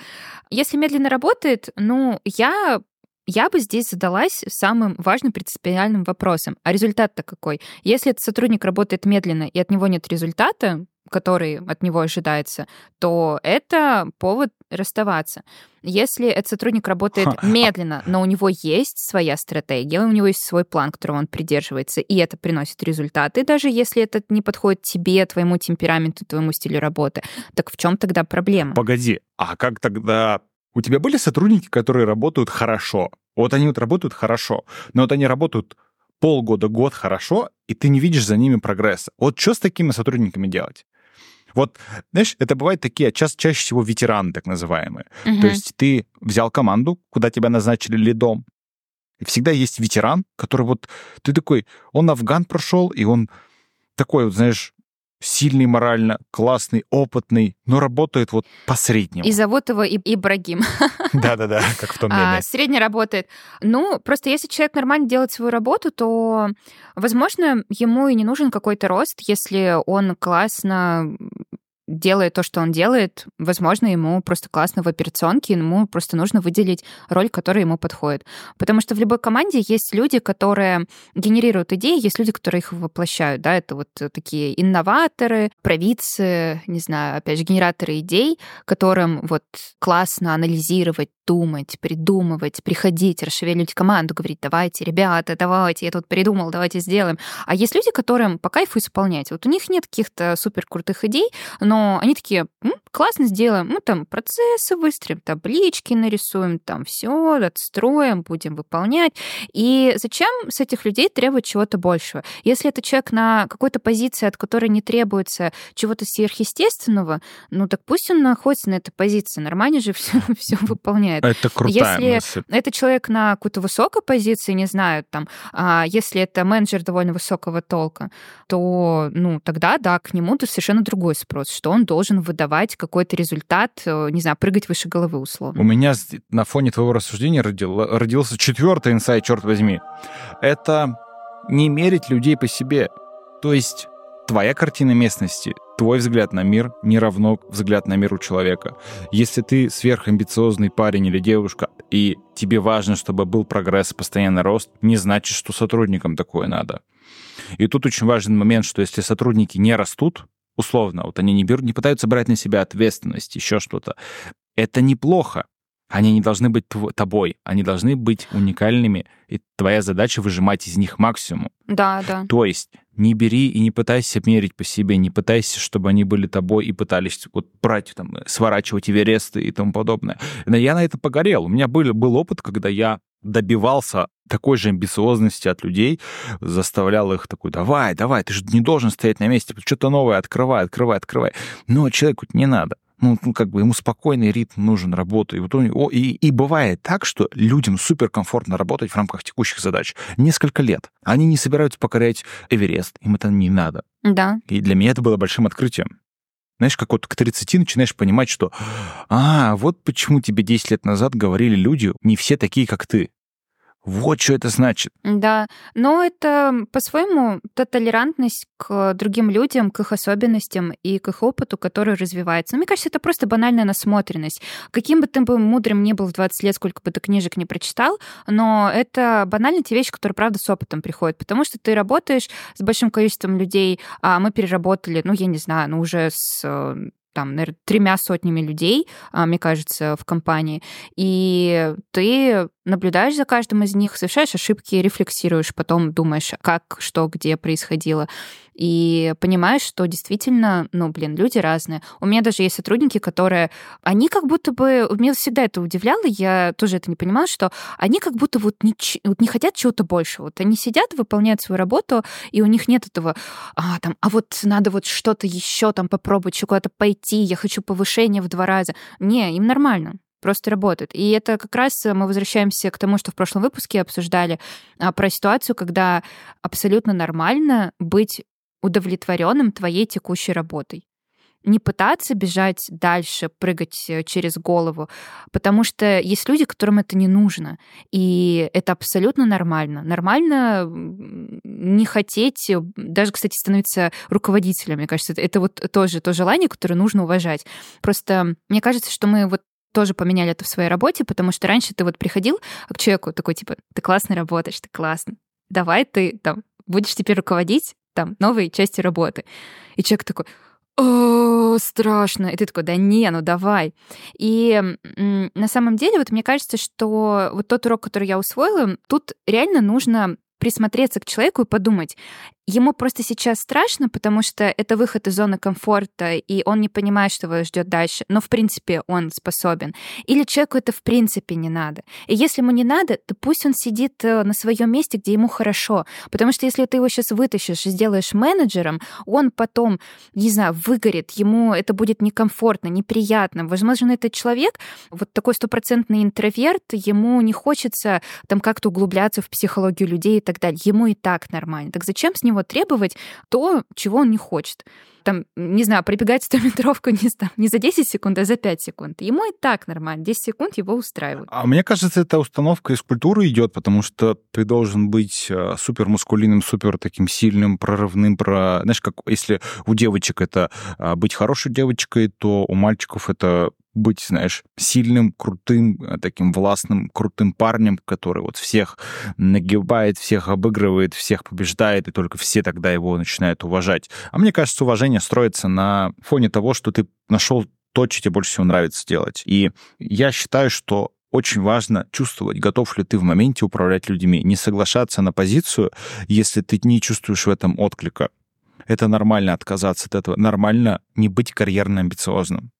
Если медленно работает, ну, я я бы здесь задалась самым важным принципиальным вопросом. А результат-то какой? Если этот сотрудник работает медленно и от него нет результата, который от него ожидается, то это повод расставаться. Если этот сотрудник работает медленно, но у него есть своя стратегия, у него есть свой план, которого он придерживается, и это приносит результаты, даже если это не подходит тебе, твоему темпераменту, твоему стилю работы, так в чем тогда проблема? Погоди, а как тогда у тебя были сотрудники, которые работают хорошо? Вот они вот работают хорошо, но вот они работают полгода, год хорошо, и ты не видишь за ними прогресса. Вот что с такими сотрудниками делать? Вот, знаешь, это бывает такие, ча- чаще всего ветераны, так называемые. Угу. То есть ты взял команду, куда тебя назначили лидом, и всегда есть ветеран, который вот, ты такой, он Афган прошел, и он такой вот, знаешь, сильный морально, классный, опытный, но работает вот по-среднему. И зовут его и Ибрагим. Да-да-да, как в том меме. А, средний работает. Ну, просто если человек нормально делает свою работу, то, возможно, ему и не нужен какой-то рост, если он классно делает то, что он делает, возможно, ему просто классно в операционке, ему просто нужно выделить роль, которая ему подходит. Потому что в любой команде есть люди, которые генерируют идеи, есть люди, которые их воплощают, да, это вот такие инноваторы, провидцы, не знаю, опять же, генераторы идей, которым вот классно анализировать, думать, придумывать, приходить, расшевелить команду, говорить, давайте, ребята, давайте, я тут придумал, давайте сделаем. А есть люди, которым по кайфу исполнять. Вот у них нет каких-то супер крутых идей, но они такие, М, классно сделаем, мы там процессы выстроим, таблички нарисуем, там все отстроим, будем выполнять. И зачем с этих людей требовать чего-то большего? Если это человек на какой-то позиции, от которой не требуется чего-то сверхъестественного, ну так пусть он находится на этой позиции, нормально же все, все выполняет. Это крутая Если мысль. это человек на какой-то высокой позиции, не знаю, там, а если это менеджер довольно высокого толка, то, ну, тогда, да, к нему то совершенно другой спрос, что он должен выдавать какой-то результат, э, не знаю, прыгать выше головы условно. У меня на фоне твоего рассуждения родил- родился четвертый инсайт, черт возьми. Это не мерить людей по себе. То есть твоя картина местности, твой взгляд на мир не равно взгляд на мир у человека. Если ты сверхамбициозный парень или девушка, и тебе важно, чтобы был прогресс, постоянный рост, не значит, что сотрудникам такое надо. И тут очень важный момент, что если сотрудники не растут, условно, вот они не берут, не пытаются брать на себя ответственность, еще что-то, это неплохо. Они не должны быть тобой, они должны быть уникальными, и твоя задача выжимать из них максимум. Да, да. То есть не бери и не пытайся мерить по себе, не пытайся, чтобы они были тобой и пытались вот брать, там, сворачивать Эвересты и тому подобное. Но я на это погорел. У меня был, был опыт, когда я добивался такой же амбициозности от людей, заставлял их такой, давай, давай, ты же не должен стоять на месте, что-то новое открывай, открывай, открывай. Но человеку не надо. Ну, ну, как бы ему спокойный ритм нужен работы. И, вот он- о, и, и бывает так, что людям суперкомфортно работать в рамках текущих задач. Несколько лет. Они не собираются покорять Эверест. Им это не надо. Да. И для меня это было большим открытием. Знаешь, как вот к 30 начинаешь понимать, что «А, вот почему тебе 10 лет назад говорили люди, не все такие, как ты». Вот что это значит. Да, но это по-своему та толерантность к другим людям, к их особенностям и к их опыту, который развивается. Но мне кажется, это просто банальная насмотренность. Каким бы ты бы мудрым ни был в 20 лет, сколько бы ты книжек не прочитал, но это банально те вещи, которые, правда, с опытом приходят, потому что ты работаешь с большим количеством людей, а мы переработали, ну, я не знаю, ну, уже с э, там, наверное, тремя сотнями людей, а, мне кажется, в компании. И ты наблюдаешь за каждым из них, совершаешь ошибки, рефлексируешь, потом думаешь, как, что, где происходило. И понимаешь, что действительно, ну, блин, люди разные. У меня даже есть сотрудники, которые, они как будто бы, меня всегда это удивляло, я тоже это не понимала, что они как будто вот не, вот не хотят чего-то больше. Вот они сидят, выполняют свою работу, и у них нет этого, а, там, а вот надо вот что-то еще там попробовать, куда-то пойти, я хочу повышение в два раза. Не, им нормально просто работают. И это как раз мы возвращаемся к тому, что в прошлом выпуске обсуждали а, про ситуацию, когда абсолютно нормально быть удовлетворенным твоей текущей работой. Не пытаться бежать дальше, прыгать э, через голову, потому что есть люди, которым это не нужно. И это абсолютно нормально. Нормально не хотеть, э, даже, кстати, становиться руководителем. Мне кажется, это вот тоже то желание, которое нужно уважать. Просто мне кажется, что мы вот тоже поменяли это в своей работе, потому что раньше ты вот приходил к человеку такой, типа, ты классно работаешь, ты классно. Давай ты там будешь теперь руководить там новой частью работы. И человек такой, о, страшно. И ты такой, да не, ну давай. И на самом деле, вот мне кажется, что вот тот урок, который я усвоила, тут реально нужно присмотреться к человеку и подумать, ему просто сейчас страшно, потому что это выход из зоны комфорта, и он не понимает, что его ждет дальше, но в принципе он способен. Или человеку это в принципе не надо. И если ему не надо, то пусть он сидит э, на своем месте, где ему хорошо. Потому что если ты его сейчас вытащишь и сделаешь менеджером, он потом, не знаю, выгорит, ему это будет некомфортно, неприятно. Возможно, этот человек, вот такой стопроцентный интроверт, ему не хочется там как-то углубляться в психологию людей и так далее. Ему и так нормально. Так зачем с него него требовать то, чего он не хочет там, не знаю, прибегать 100-метровку не, не за 10 секунд, а за 5 секунд. Ему и так нормально. 10 секунд его устраивают. А мне кажется, эта установка из культуры идет, потому что ты должен быть э, супер мускулинным, супер таким сильным, прорывным. Про... Знаешь, как если у девочек это а, быть хорошей девочкой, то у мальчиков это быть, знаешь, сильным, крутым, э, таким властным, крутым парнем, который вот всех нагибает, всех обыгрывает, всех побеждает, и только все тогда его начинают уважать. А мне кажется, уважение строится на фоне того, что ты нашел то, что тебе больше всего нравится делать. И я считаю, что очень важно чувствовать, готов ли ты в моменте управлять людьми, не соглашаться на позицию, если ты не чувствуешь в этом отклика. Это нормально отказаться от этого, нормально не быть карьерно амбициозным.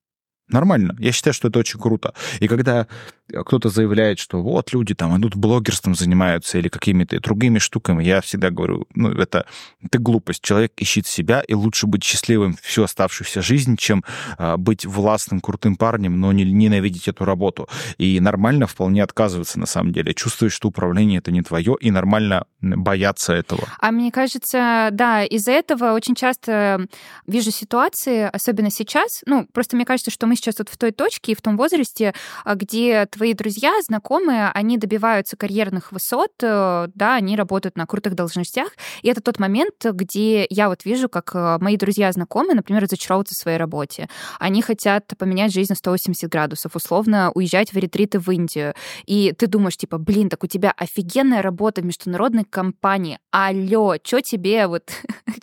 Нормально. Я считаю, что это очень круто. И когда кто-то заявляет, что вот люди там идут блогерством занимаются или какими-то другими штуками, я всегда говорю, ну, это, это глупость. Человек ищет себя, и лучше быть счастливым всю оставшуюся жизнь, чем а, быть властным, крутым парнем, но не ненавидеть эту работу. И нормально вполне отказываться, на самом деле. Чувствуешь, что управление это не твое, и нормально бояться этого. А мне кажется, да, из-за этого очень часто вижу ситуации, особенно сейчас, ну, просто мне кажется, что мы сейчас вот в той точке и в том возрасте, а, где твои друзья, знакомые, они добиваются карьерных высот, э, да, они работают на крутых должностях, и это тот момент, где я вот вижу, как э, мои друзья, знакомые, например, разочаровываются в своей работе. Они хотят поменять жизнь на 180 градусов, условно уезжать в ретриты в Индию. И ты думаешь, типа, блин, так у тебя офигенная работа в международной компании. Алло, что тебе вот,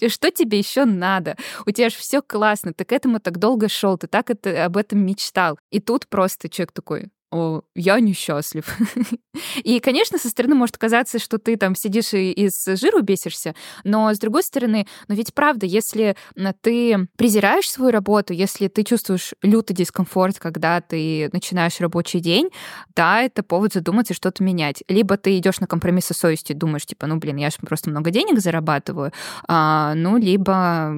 что тебе еще надо? У тебя же все классно, ты к этому так долго шел, ты так это, об этом мечтал. И тут просто человек такой, о, я несчастлив. и, конечно, со стороны может казаться, что ты там сидишь и из жиру бесишься, но с другой стороны, но ведь правда, если ты презираешь свою работу, если ты чувствуешь лютый дискомфорт, когда ты начинаешь рабочий день, да, это повод задуматься что-то менять. Либо ты идешь на компромисс со совестью, думаешь, типа, ну, блин, я же просто много денег зарабатываю, а, ну, либо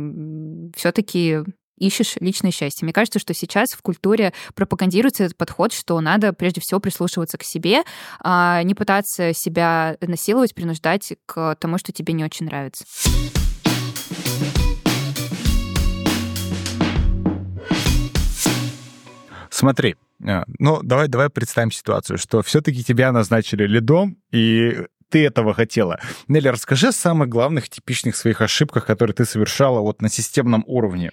все-таки ищешь личное счастье. Мне кажется, что сейчас в культуре пропагандируется этот подход, что надо прежде всего прислушиваться к себе, а не пытаться себя насиловать, принуждать к тому, что тебе не очень нравится. Смотри, а, ну давай, давай представим ситуацию, что все-таки тебя назначили лидом, и ты этого хотела. Нелли, расскажи о самых главных типичных своих ошибках, которые ты совершала вот на системном уровне.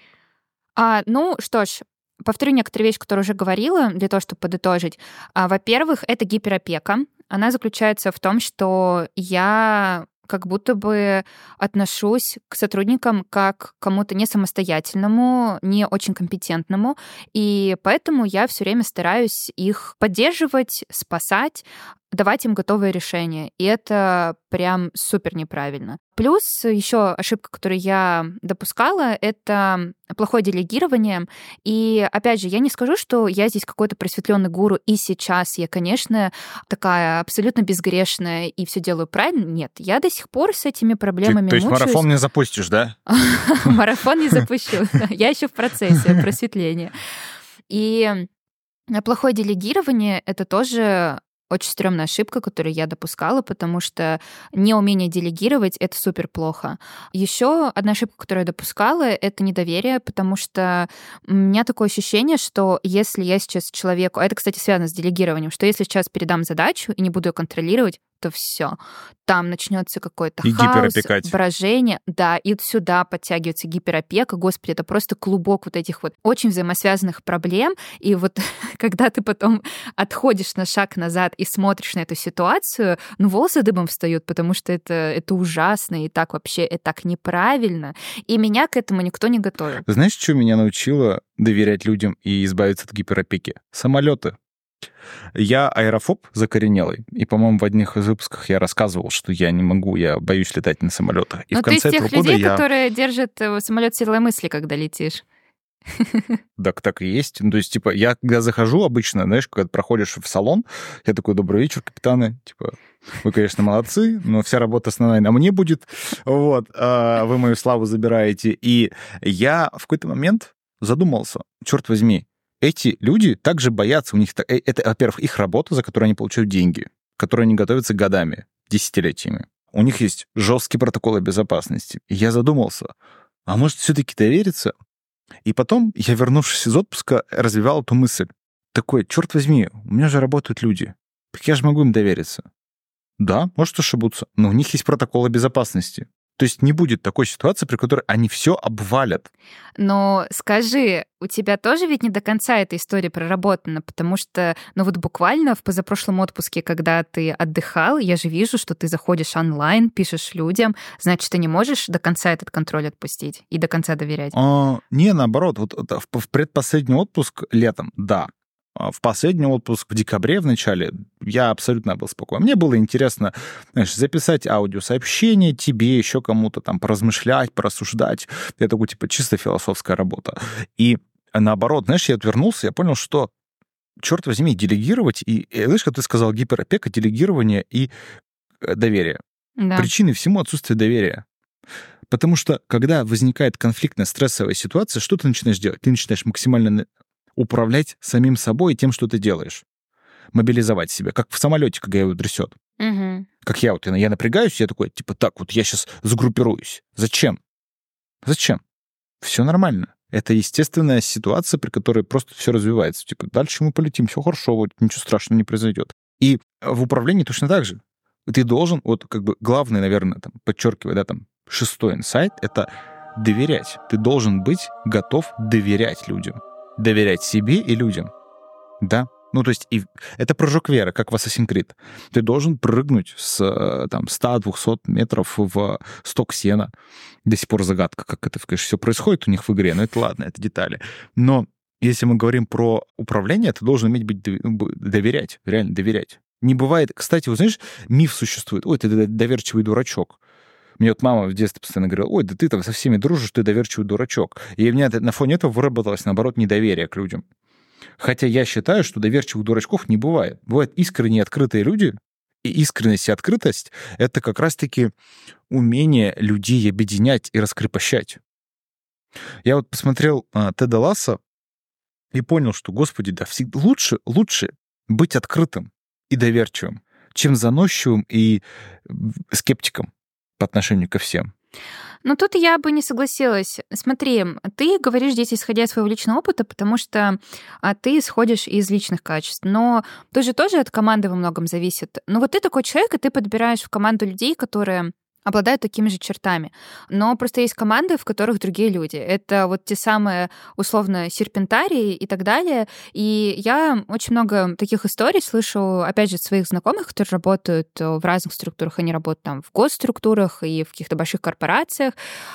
А, ну что ж, повторю некоторые вещи, которые уже говорила, для того, чтобы подытожить. А, во-первых, это гиперопека. Она заключается в том, что я как будто бы отношусь к сотрудникам как к кому-то не самостоятельному, не очень компетентному, и поэтому я все время стараюсь их поддерживать, спасать, давать им готовое решение. И это прям супер неправильно. Плюс еще ошибка, которую я допускала, это плохое делегирование. И опять же, я не скажу, что я здесь какой-то просветленный гуру, и сейчас я, конечно, такая абсолютно безгрешная и все делаю правильно. Нет, я до сих пор с этими проблемами То есть марафон не запустишь, да? Марафон не запущу. Я еще в процессе просветления. И Плохое делегирование — это тоже очень стрёмная ошибка, которую я допускала, потому что неумение делегировать — это супер плохо. Еще одна ошибка, которую я допускала, это недоверие, потому что у меня такое ощущение, что если я сейчас человеку... А это, кстати, связано с делегированием, что если сейчас передам задачу и не буду ее контролировать, то все. Там начнется какой-то и хаос, брожение. Да, и сюда подтягивается гиперопека. Господи, это просто клубок вот этих вот очень взаимосвязанных проблем. И вот когда ты потом отходишь на шаг назад и смотришь на эту ситуацию, ну, волосы дыбом встают, потому что это, это ужасно, и так вообще, это так неправильно. И меня к этому никто не готовил. Знаешь, что меня научило доверять людям и избавиться от гиперопеки? Самолеты. Я аэрофоб закоренелый, и, по-моему, в одних из выпусках я рассказывал, что я не могу, я боюсь летать на самолетах. И Но в конце ты из тех тех людей, я... которые держат э, самолет силой мысли, когда летишь. Так, так и есть. Ну, то есть, типа, я когда захожу обычно, знаешь, когда проходишь в салон, я такой, добрый вечер, капитаны, типа, вы, конечно, молодцы, но вся работа основная на мне будет, вот, а вы мою славу забираете. И я в какой-то момент задумался, черт возьми, эти люди также боятся, у них э, это, во-первых, их работа, за которую они получают деньги, к которой они готовятся годами, десятилетиями. у них есть жесткие протоколы безопасности. И я задумался, а может все-таки довериться? И потом я, вернувшись из отпуска, развивал эту мысль. Такой, черт возьми, у меня же работают люди. Так я же могу им довериться. Да, может ошибутся, но у них есть протоколы безопасности. То есть не будет такой ситуации, при которой они все обвалят. Но скажи, у тебя тоже ведь не до конца эта история проработана, потому что, ну вот буквально в позапрошлом отпуске, когда ты отдыхал, я же вижу, что ты заходишь онлайн, пишешь людям, значит, ты не можешь до конца этот контроль отпустить и до конца доверять. А, не, наоборот, вот в предпоследний отпуск летом, да, в последний отпуск в декабре в начале я абсолютно был спокоен. Мне было интересно, знаешь, записать аудиосообщение тебе, еще кому-то там поразмышлять, порассуждать. Это такой, типа, чисто философская работа. И наоборот, знаешь, я отвернулся, я понял, что черт возьми, делегировать, и, и знаешь, как ты сказал, гиперопека, делегирование и э, доверие. Да. Причины всему отсутствие доверия. Потому что, когда возникает конфликтная стрессовая ситуация, что ты начинаешь делать? Ты начинаешь максимально управлять самим собой и тем, что ты делаешь. Мобилизовать себя, как в самолете, когда его трясет. Угу. Как я вот, я напрягаюсь, я такой, типа, так, вот я сейчас загруппируюсь. Зачем? Зачем? Все нормально. Это естественная ситуация, при которой просто все развивается. Типа, дальше мы полетим, все хорошо, вот ничего страшного не произойдет. И в управлении точно так же. Ты должен, вот как бы главный, наверное, там, подчеркивая, да, там, шестой инсайт, это доверять. Ты должен быть готов доверять людям доверять себе и людям. Да. Ну, то есть и это прыжок веры, как в Assassin's Creed. Ты должен прыгнуть с э, там, 100-200 метров в сток сена. До сих пор загадка, как это, конечно, все происходит у них в игре, но это ладно, это детали. Но если мы говорим про управление, ты должен уметь быть доверять, реально доверять. Не бывает... Кстати, вот знаешь, миф существует. Ой, ты доверчивый дурачок. Мне вот мама в детстве постоянно говорила, ой, да ты там со всеми дружишь, ты доверчивый дурачок. И у меня на фоне этого выработалось, наоборот, недоверие к людям. Хотя я считаю, что доверчивых дурачков не бывает. Бывают искренние открытые люди, и искренность и открытость — это как раз-таки умение людей объединять и раскрепощать. Я вот посмотрел а, Теда Ласса и понял, что, господи, да, всегда лучше, лучше быть открытым и доверчивым, чем заносчивым и скептиком по отношению ко всем. Ну, тут я бы не согласилась. Смотри, ты говоришь здесь, исходя из своего личного опыта, потому что а, ты исходишь из личных качеств. Но ты же тоже от команды во многом зависит. Но вот ты такой человек, и ты подбираешь в команду людей, которые обладают такими же чертами. Но просто есть команды, в которых другие люди. Это вот те самые, условно, серпентарии и так далее. И я очень много таких историй слышу, опять же, от своих знакомых, которые работают в разных структурах. Они работают там в госструктурах и в каких-то больших корпорациях.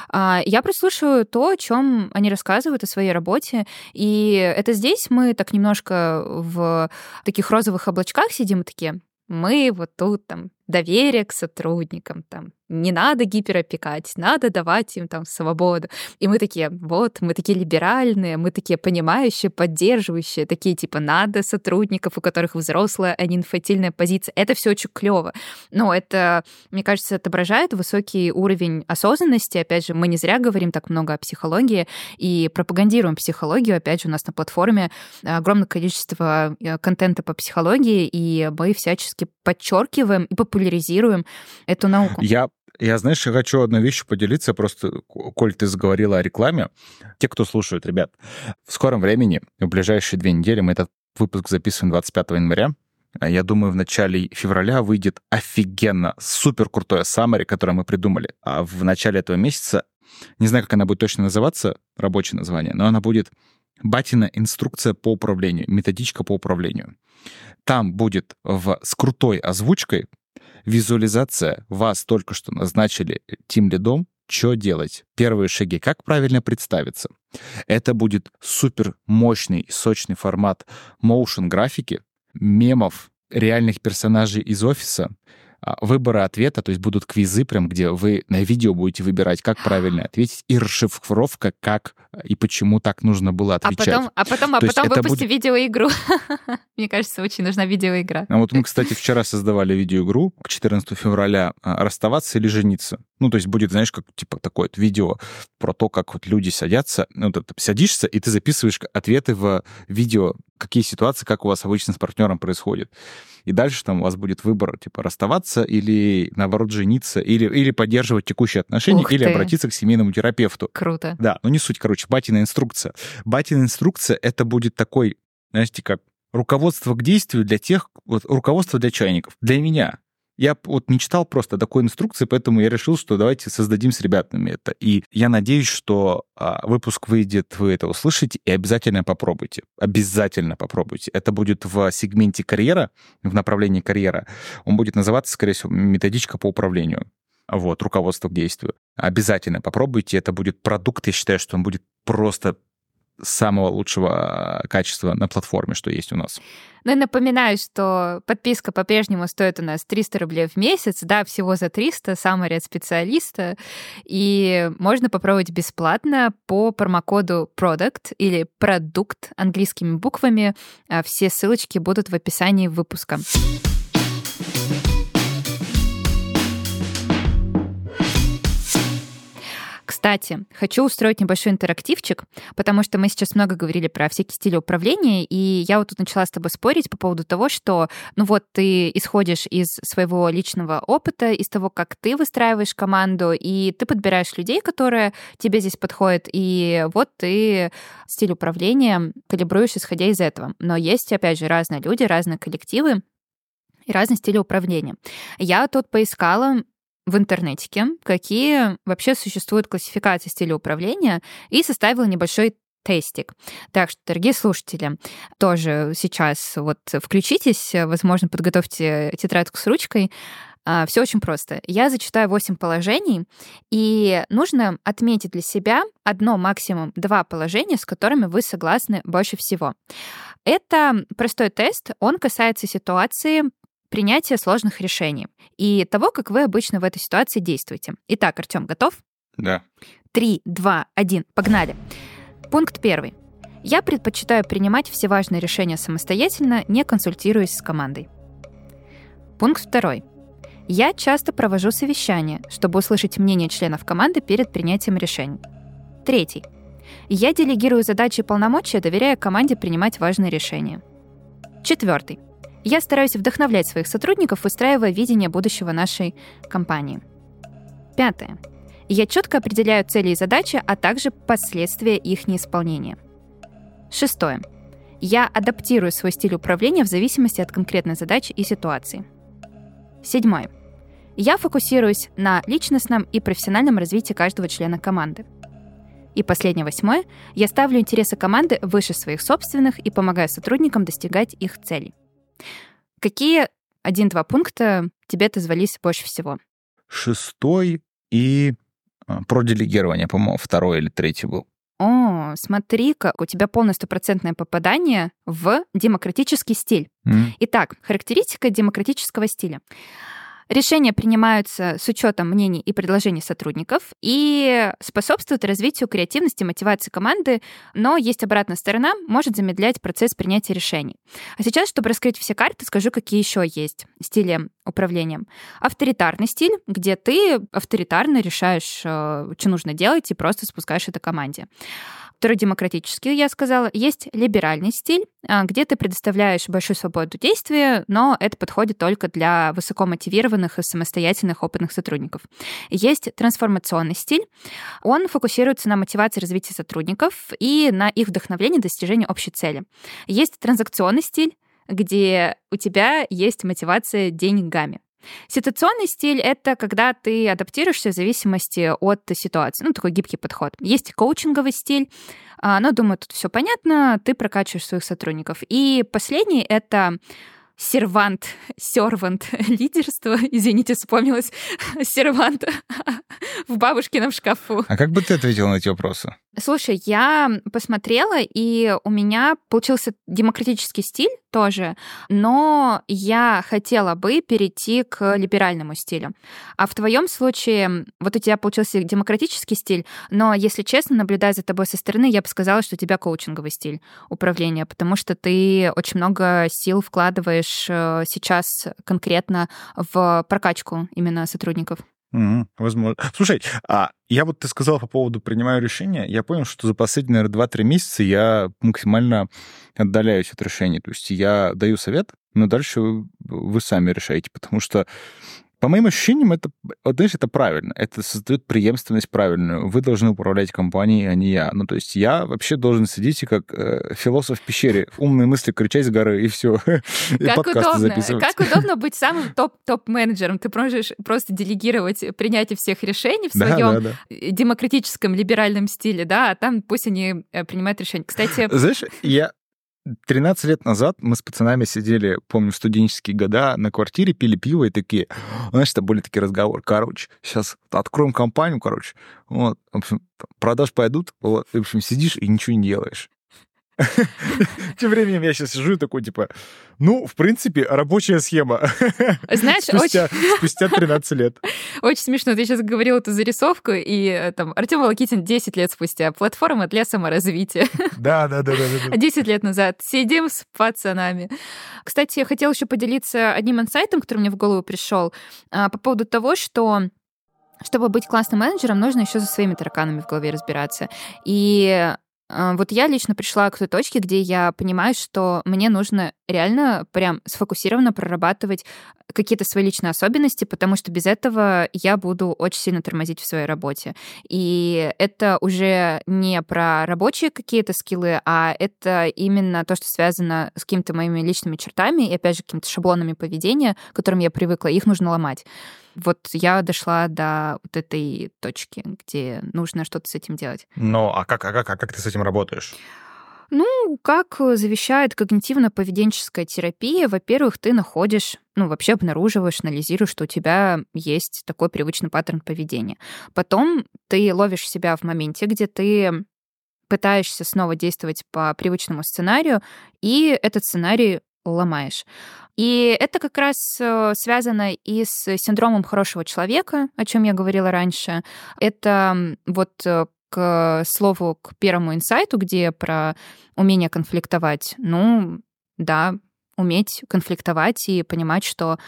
А, я прослушиваю то, о чем они рассказывают о своей работе. И это здесь мы так немножко в таких розовых облачках сидим такие, мы вот тут там доверие к сотрудникам, там, не надо гиперопекать, надо давать им там свободу. И мы такие, вот, мы такие либеральные, мы такие понимающие, поддерживающие, такие типа надо сотрудников, у которых взрослая, а не инфантильная позиция. Это все очень клево. Но это, мне кажется, отображает высокий уровень осознанности. Опять же, мы не зря говорим так много о психологии и пропагандируем психологию. Опять же, у нас на платформе огромное количество э, контента по психологии, и мы всячески подчеркиваем и популяризируем эту науку. Я я, знаешь, я хочу одной вещью поделиться, просто, коль ты заговорила о рекламе. Те, кто слушают, ребят, в скором времени, в ближайшие две недели, мы этот выпуск записываем 25 января, а я думаю, в начале февраля выйдет офигенно супер крутое summary, которое мы придумали. А в начале этого месяца, не знаю, как она будет точно называться, рабочее название, но она будет Батина инструкция по управлению, методичка по управлению. Там будет в, с крутой озвучкой Визуализация. Вас только что назначили тим лидом. Что делать? Первые шаги. Как правильно представиться? Это будет супер мощный и сочный формат motion графики, мемов, реальных персонажей из офиса, выбора ответа, то есть будут квизы прям, где вы на видео будете выбирать, как правильно ответить, и расшифровка, как и почему так нужно было а отвечать. А потом, а потом, а потом выпусти будет... видеоигру. Мне кажется, очень нужна видеоигра. А вот мы, кстати, вчера создавали видеоигру к 14 февраля а, «Расставаться или жениться». Ну, то есть будет, знаешь, как типа такое вот видео про то, как вот люди садятся, ну, ты садишься, и ты записываешь ответы в видео какие ситуации, как у вас обычно с партнером происходит. И дальше там у вас будет выбор, типа, расставаться или, наоборот, жениться, или, или поддерживать текущие отношения, Ух или ты. обратиться к семейному терапевту. Круто. Да, ну не суть, короче, батина инструкция. Батина инструкция — это будет такой, знаете, как руководство к действию для тех, вот руководство для чайников, для меня. Я вот не читал просто такой инструкции, поэтому я решил, что давайте создадим с ребятами это. И я надеюсь, что а, выпуск выйдет, вы это услышите, и обязательно попробуйте. Обязательно попробуйте. Это будет в сегменте карьера, в направлении карьера. Он будет называться, скорее всего, методичка по управлению. Вот, руководство к действию. Обязательно попробуйте. Это будет продукт, я считаю, что он будет просто самого лучшего качества на платформе, что есть у нас. Ну и напоминаю, что подписка по-прежнему стоит у нас 300 рублей в месяц, да, всего за 300, сам ряд специалиста, и можно попробовать бесплатно по промокоду PRODUCT или продукт английскими буквами. А Все ссылочки будут в описании выпуска. Кстати, хочу устроить небольшой интерактивчик, потому что мы сейчас много говорили про всякие стили управления, и я вот тут начала с тобой спорить по поводу того, что, ну вот, ты исходишь из своего личного опыта, из того, как ты выстраиваешь команду, и ты подбираешь людей, которые тебе здесь подходят, и вот ты стиль управления калибруешь, исходя из этого. Но есть, опять же, разные люди, разные коллективы, и разные стили управления. Я тут поискала в интернете, какие вообще существуют классификации стиля управления, и составила небольшой тестик. Так что, дорогие слушатели, тоже сейчас вот включитесь, возможно, подготовьте тетрадку с ручкой. Все очень просто. Я зачитаю 8 положений, и нужно отметить для себя одно, максимум два положения, с которыми вы согласны больше всего. Это простой тест, он касается ситуации принятия сложных решений и того, как вы обычно в этой ситуации действуете. Итак, Артем, готов? Да. Три, два, один, погнали. Пункт первый. Я предпочитаю принимать все важные решения самостоятельно, не консультируясь с командой. Пункт второй. Я часто провожу совещания, чтобы услышать мнение членов команды перед принятием решений. Третий. Я делегирую задачи и полномочия, доверяя команде принимать важные решения. Четвертый. Я стараюсь вдохновлять своих сотрудников, выстраивая видение будущего нашей компании. Пятое. Я четко определяю цели и задачи, а также последствия их неисполнения. Шестое. Я адаптирую свой стиль управления в зависимости от конкретной задачи и ситуации. Седьмое. Я фокусируюсь на личностном и профессиональном развитии каждого члена команды. И последнее восьмое. Я ставлю интересы команды выше своих собственных и помогаю сотрудникам достигать их целей. Какие один-два пункта тебе отозвались больше всего? Шестой и а, про делегирование, по-моему, второй или третий был. О, смотри-ка, у тебя полное стопроцентное попадание в демократический стиль. М. Итак, характеристика демократического стиля. Решения принимаются с учетом мнений и предложений сотрудников и способствуют развитию креативности и мотивации команды, но есть обратная сторона, может замедлять процесс принятия решений. А сейчас, чтобы раскрыть все карты, скажу, какие еще есть стили управления. Авторитарный стиль, где ты авторитарно решаешь, э, что нужно делать, и просто спускаешь это команде. Демократический, я сказала. Есть либеральный стиль, а, где ты предоставляешь большую свободу действия, но это подходит только для высокомотивированных и самостоятельных опытных сотрудников. Есть трансформационный стиль. Он фокусируется на мотивации развития сотрудников и на их вдохновлении достижения общей цели. Есть транзакционный стиль, где у тебя есть мотивация деньгами. Ситуационный стиль — это когда ты адаптируешься в зависимости от ситуации. Ну, такой гибкий подход. Есть коучинговый стиль, а, но, думаю, тут все понятно, ты прокачиваешь своих сотрудников. И последний — это сервант, сервант лидерство, извините, вспомнилось сервант в бабушкином шкафу. А как бы ты ответил на эти вопросы? Слушай, я посмотрела, и у меня получился демократический стиль тоже, но я хотела бы перейти к либеральному стилю. А в твоем случае, вот у тебя получился демократический стиль, но, если честно, наблюдая за тобой со стороны, я бы сказала, что у тебя коучинговый стиль управления, потому что ты очень много сил вкладываешь э, сейчас конкретно в прокачку именно сотрудников. Mm, возможно. Слушай, а я вот ты сказал по поводу принимаю решения, я понял, что за последние, наверное, 2-3 месяца я максимально отдаляюсь от решений. То есть я даю совет, но дальше вы сами решаете, потому что по моим ощущениям, это, вот, знаешь, это правильно. Это создает преемственность правильную. Вы должны управлять компанией, а не я. Ну, то есть я вообще должен сидеть и как э, философ в пещере, умные мысли кричать с горы, и все. Как удобно. Как удобно быть самым топ-топ-менеджером. Ты можешь просто делегировать принятие всех решений в своем да, да, да. демократическом либеральном стиле, да, а там пусть они э, принимают решения. Кстати... Знаешь, я 13 лет назад мы с пацанами сидели, помню, в студенческие года на квартире, пили пиво и такие, знаешь, это были такие разговоры, короче, сейчас откроем компанию, короче, вот, в общем, продаж пойдут, вот, в общем, сидишь и ничего не делаешь. Тем временем я сейчас сижу и такой, типа, ну, в принципе, рабочая схема. Знаешь, спустя, очень... спустя 13 лет. Очень смешно. Ты сейчас говорил эту зарисовку, и э, там Артем Волокитин 10 лет спустя. Платформа для саморазвития. Да, да, да, да. да. 10 лет назад. Сидим с пацанами. Кстати, я хотела еще поделиться одним инсайтом, который мне в голову пришел, а, по поводу того, что чтобы быть классным менеджером, нужно еще за своими тараканами в голове разбираться. И вот я лично пришла к той точке, где я понимаю, что мне нужно реально прям сфокусированно прорабатывать какие-то свои личные особенности, потому что без этого я буду очень сильно тормозить в своей работе. И это уже не про рабочие какие-то скиллы, а это именно то, что связано с какими-то моими личными чертами и, опять же, какими-то шаблонами поведения, к которым я привыкла, их нужно ломать. Вот я дошла до вот этой точки, где нужно что-то с этим делать. Ну, а как, а как, а как ты с этим работаешь? Ну, как завещает когнитивно-поведенческая терапия, во-первых, ты находишь, ну, вообще обнаруживаешь, анализируешь, что у тебя есть такой привычный паттерн поведения. Потом ты ловишь себя в моменте, где ты пытаешься снова действовать по привычному сценарию, и этот сценарий ломаешь. И это как раз э, связано и с синдромом хорошего человека, о чем я говорила раньше. Это вот э, к слову, к первому инсайту, где про умение конфликтовать, ну, да, уметь конфликтовать и понимать, что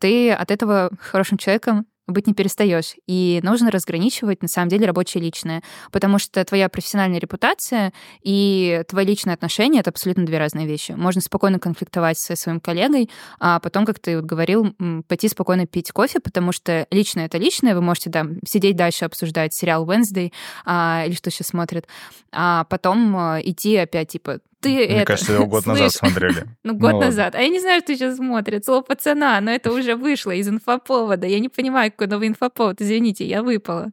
ты от этого хорошим человеком быть не перестаешь. И нужно разграничивать, на самом деле, рабочее и личное. Потому что твоя профессиональная репутация и твои личные отношения — это абсолютно две разные вещи. Можно спокойно конфликтовать со своим коллегой, а потом, как ты вот говорил, пойти спокойно пить кофе, потому что личное — это личное. Вы можете да, сидеть дальше, обсуждать сериал Wednesday а, или что сейчас смотрит, а потом а, идти опять, типа, ты Мне это... кажется, его год назад смотрели. Ну, год ну, назад. А я не знаю, что сейчас смотрит. Слово пацана, но это уже вышло из инфоповода. Я не понимаю, какой новый инфоповод. Извините, я выпала.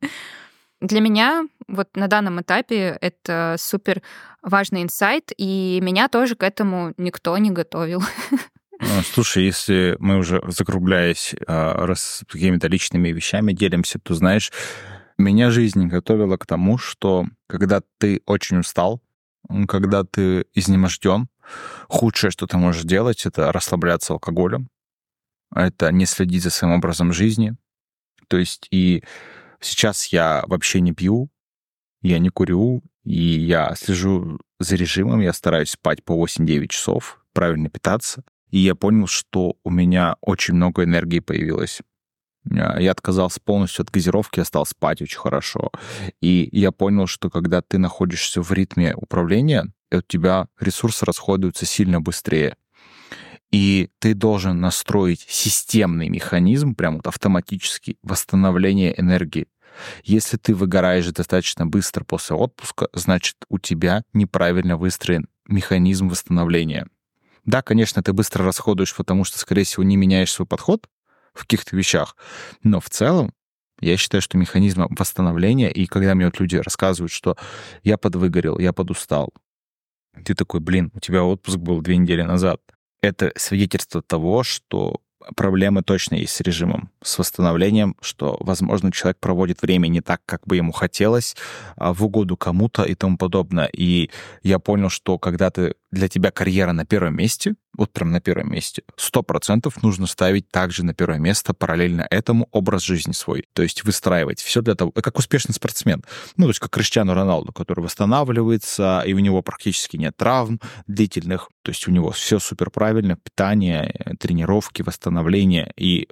Для меня вот на данном этапе это супер важный инсайт, и меня тоже к этому никто не готовил. Ну, слушай, если мы уже закругляясь а, раз какими-то личными вещами делимся, то знаешь, меня жизнь готовила к тому, что когда ты очень устал, когда ты изнеможден, худшее, что ты можешь делать, это расслабляться алкоголем, это не следить за своим образом жизни. То есть и сейчас я вообще не пью, я не курю, и я слежу за режимом, я стараюсь спать по 8-9 часов, правильно питаться. И я понял, что у меня очень много энергии появилось. Я отказался полностью от газировки, я стал спать очень хорошо. И я понял, что когда ты находишься в ритме управления, у тебя ресурсы расходуются сильно быстрее. И ты должен настроить системный механизм, прям вот автоматически, восстановления энергии. Если ты выгораешь достаточно быстро после отпуска, значит, у тебя неправильно выстроен механизм восстановления. Да, конечно, ты быстро расходуешь, потому что, скорее всего, не меняешь свой подход, в каких-то вещах. Но в целом я считаю, что механизм восстановления, и когда мне вот люди рассказывают, что я подвыгорел, я подустал, ты такой, блин, у тебя отпуск был две недели назад. Это свидетельство того, что проблемы точно есть с режимом, с восстановлением, что, возможно, человек проводит время не так, как бы ему хотелось, а в угоду кому-то и тому подобное. И я понял, что когда ты для тебя карьера на первом месте, вот прям на первом месте, сто процентов нужно ставить также на первое место параллельно этому образ жизни свой. То есть выстраивать все для того, как успешный спортсмен. Ну, то есть как Криштиану Роналду, который восстанавливается, и у него практически нет травм длительных. То есть у него все супер правильно, питание, тренировки, восстановление. И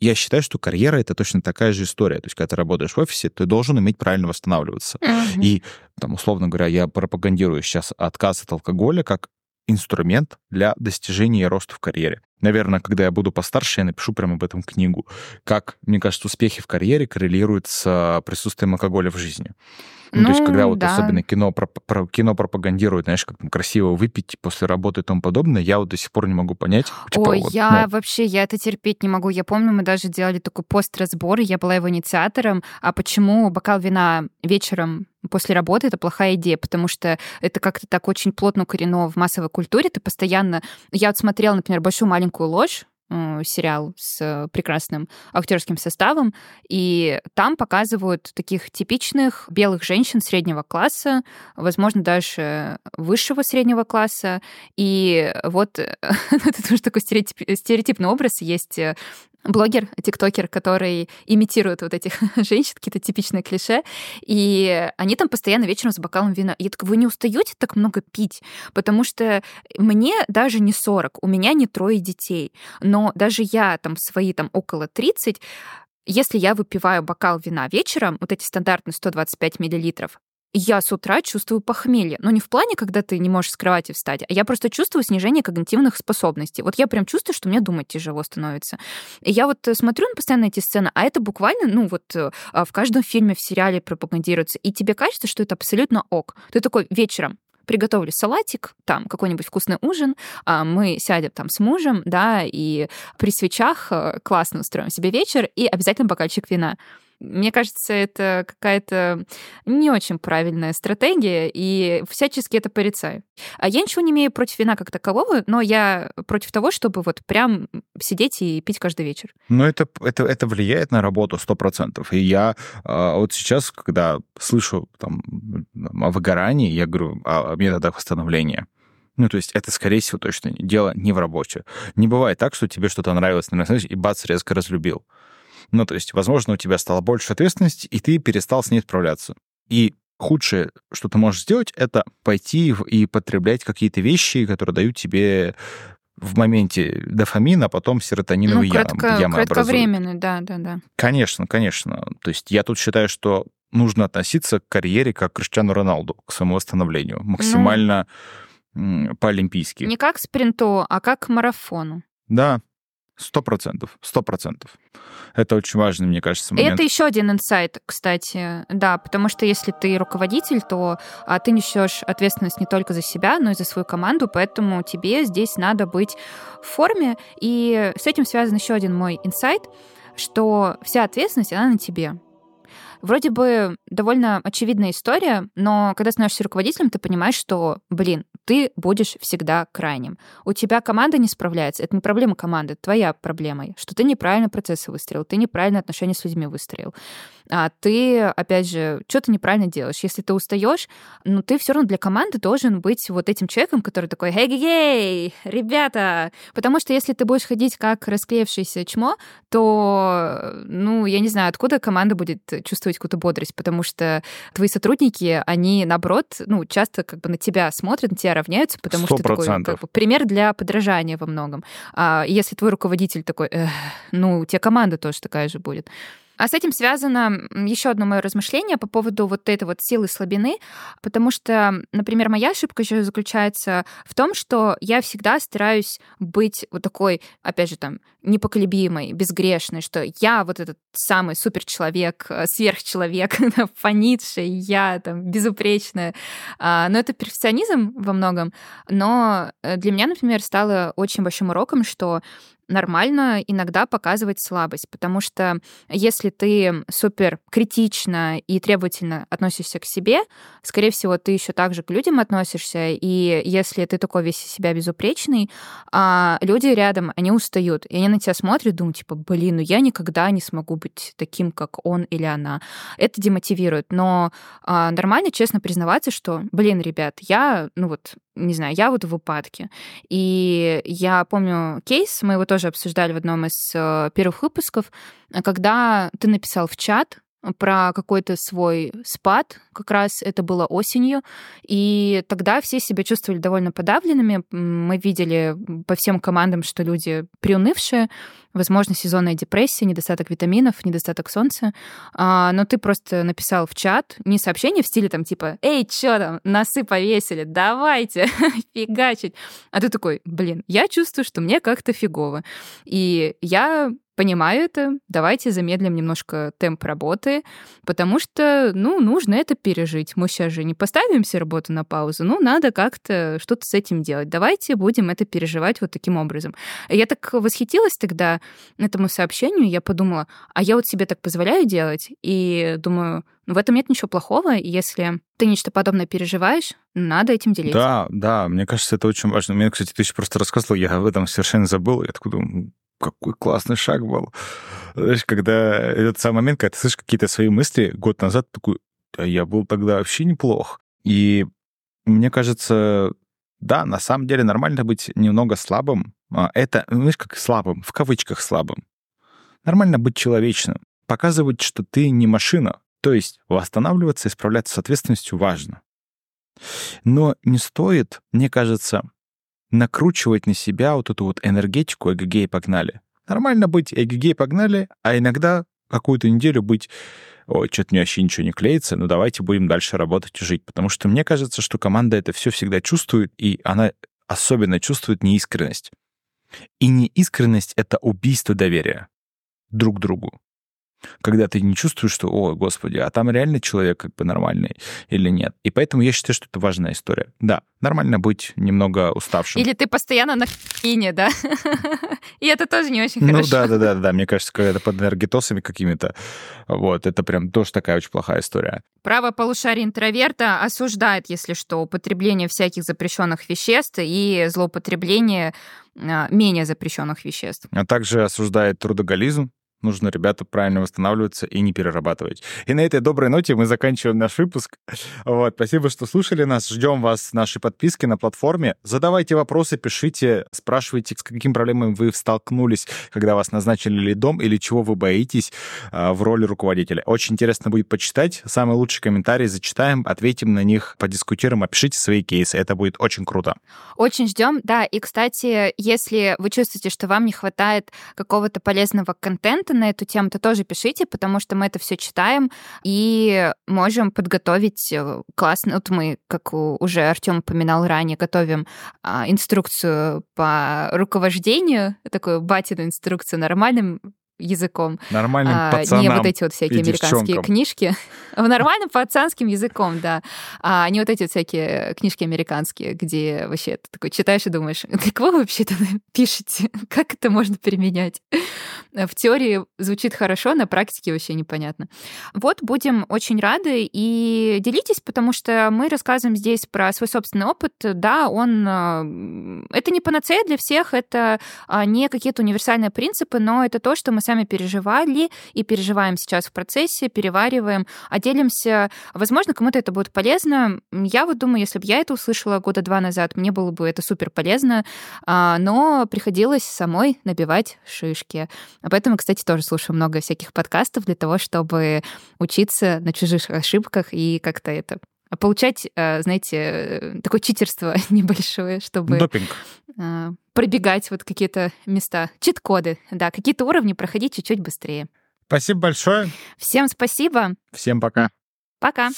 я считаю, что карьера это точно такая же история. То есть, когда ты работаешь в офисе, ты должен уметь правильно восстанавливаться. Mm-hmm. И, там, условно говоря, я пропагандирую сейчас отказ от алкоголя как инструмент для достижения и роста в карьере. Наверное, когда я буду постарше, я напишу прямо об этом книгу. Как, мне кажется, успехи в карьере коррелируют с присутствием алкоголя в жизни. Ну, ну, то есть, когда вот да. особенно кино, про, про, кино пропагандирует, знаешь, как там красиво выпить после работы и тому подобное, я вот до сих пор не могу понять. Типа, Ой, вот, я ну... вообще, я это терпеть не могу. Я помню, мы даже делали такой пост-разбор, я была его инициатором, а почему бокал вина вечером после работы это плохая идея, потому что это как-то так очень плотно укорено в массовой культуре. Ты постоянно... Я вот смотрела, например, «Большую маленькую ложь», Э, сериал с прекрасным актерским составом, и там показывают таких типичных белых женщин среднего класса, возможно, даже высшего среднего класса. И вот это тоже такой стереотип, стереотипный образ. Есть э, блогер, тиктокер, который имитирует вот этих женщин, какие-то типичные клише, и они там постоянно вечером с бокалом вина. Я так, вы не устаете так много пить? Потому что мне даже не 40, у меня не трое детей, но даже я там свои там около 30, если я выпиваю бокал вина вечером, вот эти стандартные 125 миллилитров, я с утра чувствую похмелье. Но не в плане, когда ты не можешь с кровати встать, а я просто чувствую снижение когнитивных способностей. Вот я прям чувствую, что мне думать тяжело становится. И я вот э, смотрю на постоянно эти сцены, а это буквально, ну вот э, а в каждом фильме, в сериале пропагандируется. И тебе кажется, что это абсолютно ок. Ты такой вечером, приготовлю салатик, там какой-нибудь вкусный ужин, а мы сядем там с мужем, да, и при свечах э, классно устроим себе вечер и обязательно бокальчик вина. Мне кажется, это какая-то не очень правильная стратегия, и всячески это порицаю. А я ничего не имею против вина как такового, но я против того, чтобы вот прям сидеть и пить каждый вечер. Ну, это, это, это влияет на работу сто процентов. И я а, вот сейчас, когда слышу там, о выгорании, я говорю о методах восстановления. Ну, то есть это, скорее всего, точно дело не в работе. Не бывает так, что тебе что-то нравилось, и бац, резко разлюбил. Ну, то есть, возможно, у тебя стало больше ответственности, и ты перестал с ней справляться. И худшее, что ты можешь сделать, это пойти и потреблять какие-то вещи, которые дают тебе в моменте дофамина, а потом серотониновый ну, кратко, ямы кратковременный, да, да, да. Конечно, конечно. То есть я тут считаю, что нужно относиться к карьере как к Криштиану Роналду, к своему восстановлению, максимально ну, по-олимпийски. Не как к спринту, а как к марафону. Да, Сто процентов, сто процентов. Это очень важный, мне кажется, момент. Это еще один инсайт, кстати, да, потому что если ты руководитель, то а, ты несешь ответственность не только за себя, но и за свою команду, поэтому тебе здесь надо быть в форме. И с этим связан еще один мой инсайт, что вся ответственность, она на тебе. Вроде бы довольно очевидная история, но когда становишься руководителем, ты понимаешь, что, блин, ты будешь всегда крайним. У тебя команда не справляется. Это не проблема команды, твоя проблема, что ты неправильно процессы выстроил, ты неправильно отношения с людьми выстроил. А ты, опять же, что-то неправильно делаешь. Если ты устаешь, ну ты все равно для команды должен быть вот этим человеком, который такой, эй-эй, ребята! Потому что если ты будешь ходить как расклеившееся чмо, то, ну, я не знаю, откуда команда будет чувствовать какую-то бодрость, потому что твои сотрудники, они, наоборот, ну, часто как бы на тебя смотрят, на тебя равняются, потому 100%. что такой как бы, пример для подражания во многом. А если твой руководитель такой, ну, у тебя команда тоже такая же будет. А с этим связано еще одно мое размышление по поводу вот этой вот силы слабины, потому что, например, моя ошибка еще заключается в том, что я всегда стараюсь быть вот такой, опять же, там, непоколебимой, безгрешной, что я вот этот самый суперчеловек, э, сверхчеловек, фонитший, я там безупречная. А, но это перфекционизм во многом. Но э, для меня, например, стало очень большим уроком, что нормально иногда показывать слабость, потому что если ты супер критично и требовательно относишься к себе, скорее всего, ты еще также к людям относишься, и если ты такой весь себя безупречный, а люди рядом, они устают, и они на тебя смотрят, думают, типа, блин, ну я никогда не смогу быть таким, как он или она. Это демотивирует, но а, нормально, честно признаваться, что, блин, ребят, я, ну вот, не знаю, я вот в упадке. И я помню кейс, мы его тоже обсуждали в одном из э, первых выпусков, когда ты написал в чат, про какой-то свой спад, как раз это было осенью, и тогда все себя чувствовали довольно подавленными. Мы видели по всем командам, что люди приунывшие, возможно, сезонная депрессия, недостаток витаминов, недостаток солнца. А, но ты просто написал в чат не сообщение в стиле там типа «Эй, чё там, носы повесили, давайте фигачить». А ты такой «Блин, я чувствую, что мне как-то фигово». И я понимаю это, давайте замедлим немножко темп работы, потому что, ну, нужно это пережить. Мы сейчас же не поставим все работу на паузу, ну, надо как-то что-то с этим делать. Давайте будем это переживать вот таким образом. Я так восхитилась тогда этому сообщению, я подумала, а я вот себе так позволяю делать, и думаю, в этом нет ничего плохого, если ты нечто подобное переживаешь, надо этим делиться. Да, да, мне кажется, это очень важно. Мне, кстати, ты еще просто рассказывал, я об этом совершенно забыл. Я такой думаю, какой классный шаг был. Знаешь, когда этот самый момент, когда ты слышишь какие-то свои мысли год назад, такой, а я был тогда вообще неплох. И мне кажется, да, на самом деле нормально быть немного слабым. А, это, знаешь, как слабым, в кавычках слабым. Нормально быть человечным. Показывать, что ты не машина. То есть восстанавливаться и справляться с ответственностью важно. Но не стоит, мне кажется, накручивать на себя вот эту вот энергетику эгегей погнали. Нормально быть эгегей погнали, а иногда какую-то неделю быть ой, что-то мне вообще ничего не клеится, ну давайте будем дальше работать и жить. Потому что мне кажется, что команда это все всегда чувствует, и она особенно чувствует неискренность. И неискренность — это убийство доверия друг другу когда ты не чувствуешь, что, о, господи, а там реально человек как бы нормальный или нет. И поэтому я считаю, что это важная история. Да, нормально быть немного уставшим. Или ты постоянно на хине, да? И это тоже не очень ну хорошо. Ну да, да, да, да. Мне кажется, когда это под энергетосами какими-то, вот, это прям тоже такая очень плохая история. Право полушария интроверта осуждает, если что, употребление всяких запрещенных веществ и злоупотребление а, менее запрещенных веществ. А также осуждает трудоголизм, нужно, ребята, правильно восстанавливаться и не перерабатывать. И на этой доброй ноте мы заканчиваем наш выпуск. Вот, спасибо, что слушали нас. Ждем вас с нашей подписки на платформе. Задавайте вопросы, пишите, спрашивайте, с какими проблемами вы столкнулись, когда вас назначили лидом или чего вы боитесь э, в роли руководителя. Очень интересно будет почитать. Самые лучшие комментарии зачитаем, ответим на них, подискутируем, опишите свои кейсы. Это будет очень круто. Очень ждем, да. И, кстати, если вы чувствуете, что вам не хватает какого-то полезного контента, контента на эту тему, то тоже пишите, потому что мы это все читаем и можем подготовить э, классно. Вот мы, как уже Артем упоминал ранее, готовим а, инструкцию по руковождению, такую батину инструкцию нормальным языком. Нормальным а, пацанам Не вот эти вот всякие американские девчонкам. книжки. Нормальным пацанским языком, да. А не вот эти вот всякие книжки американские, где вообще ты такой читаешь и думаешь, как вы вообще-то пишете? Как это можно применять? В теории звучит хорошо, на практике вообще непонятно. Вот, будем очень рады и делитесь, потому что мы рассказываем здесь про свой собственный опыт. Да, он... А, это не панацея для всех, это а, не какие-то универсальные принципы, но это то, что мы сами переживали и переживаем сейчас в процессе, перевариваем, а делимся. Возможно, кому-то это будет полезно. Я вот думаю, если бы я это услышала года два назад, мне было бы это супер полезно, а, но приходилось самой набивать шишки. Поэтому, кстати, тоже слушаю много всяких подкастов для того, чтобы учиться на чужих ошибках и как-то это получать, э, знаете, такое читерство небольшое, чтобы... Допинг. Э, пробегать вот какие-то места, чит-коды, да, какие-то уровни проходить чуть-чуть быстрее. Спасибо большое. Всем спасибо. Всем пока. Пока.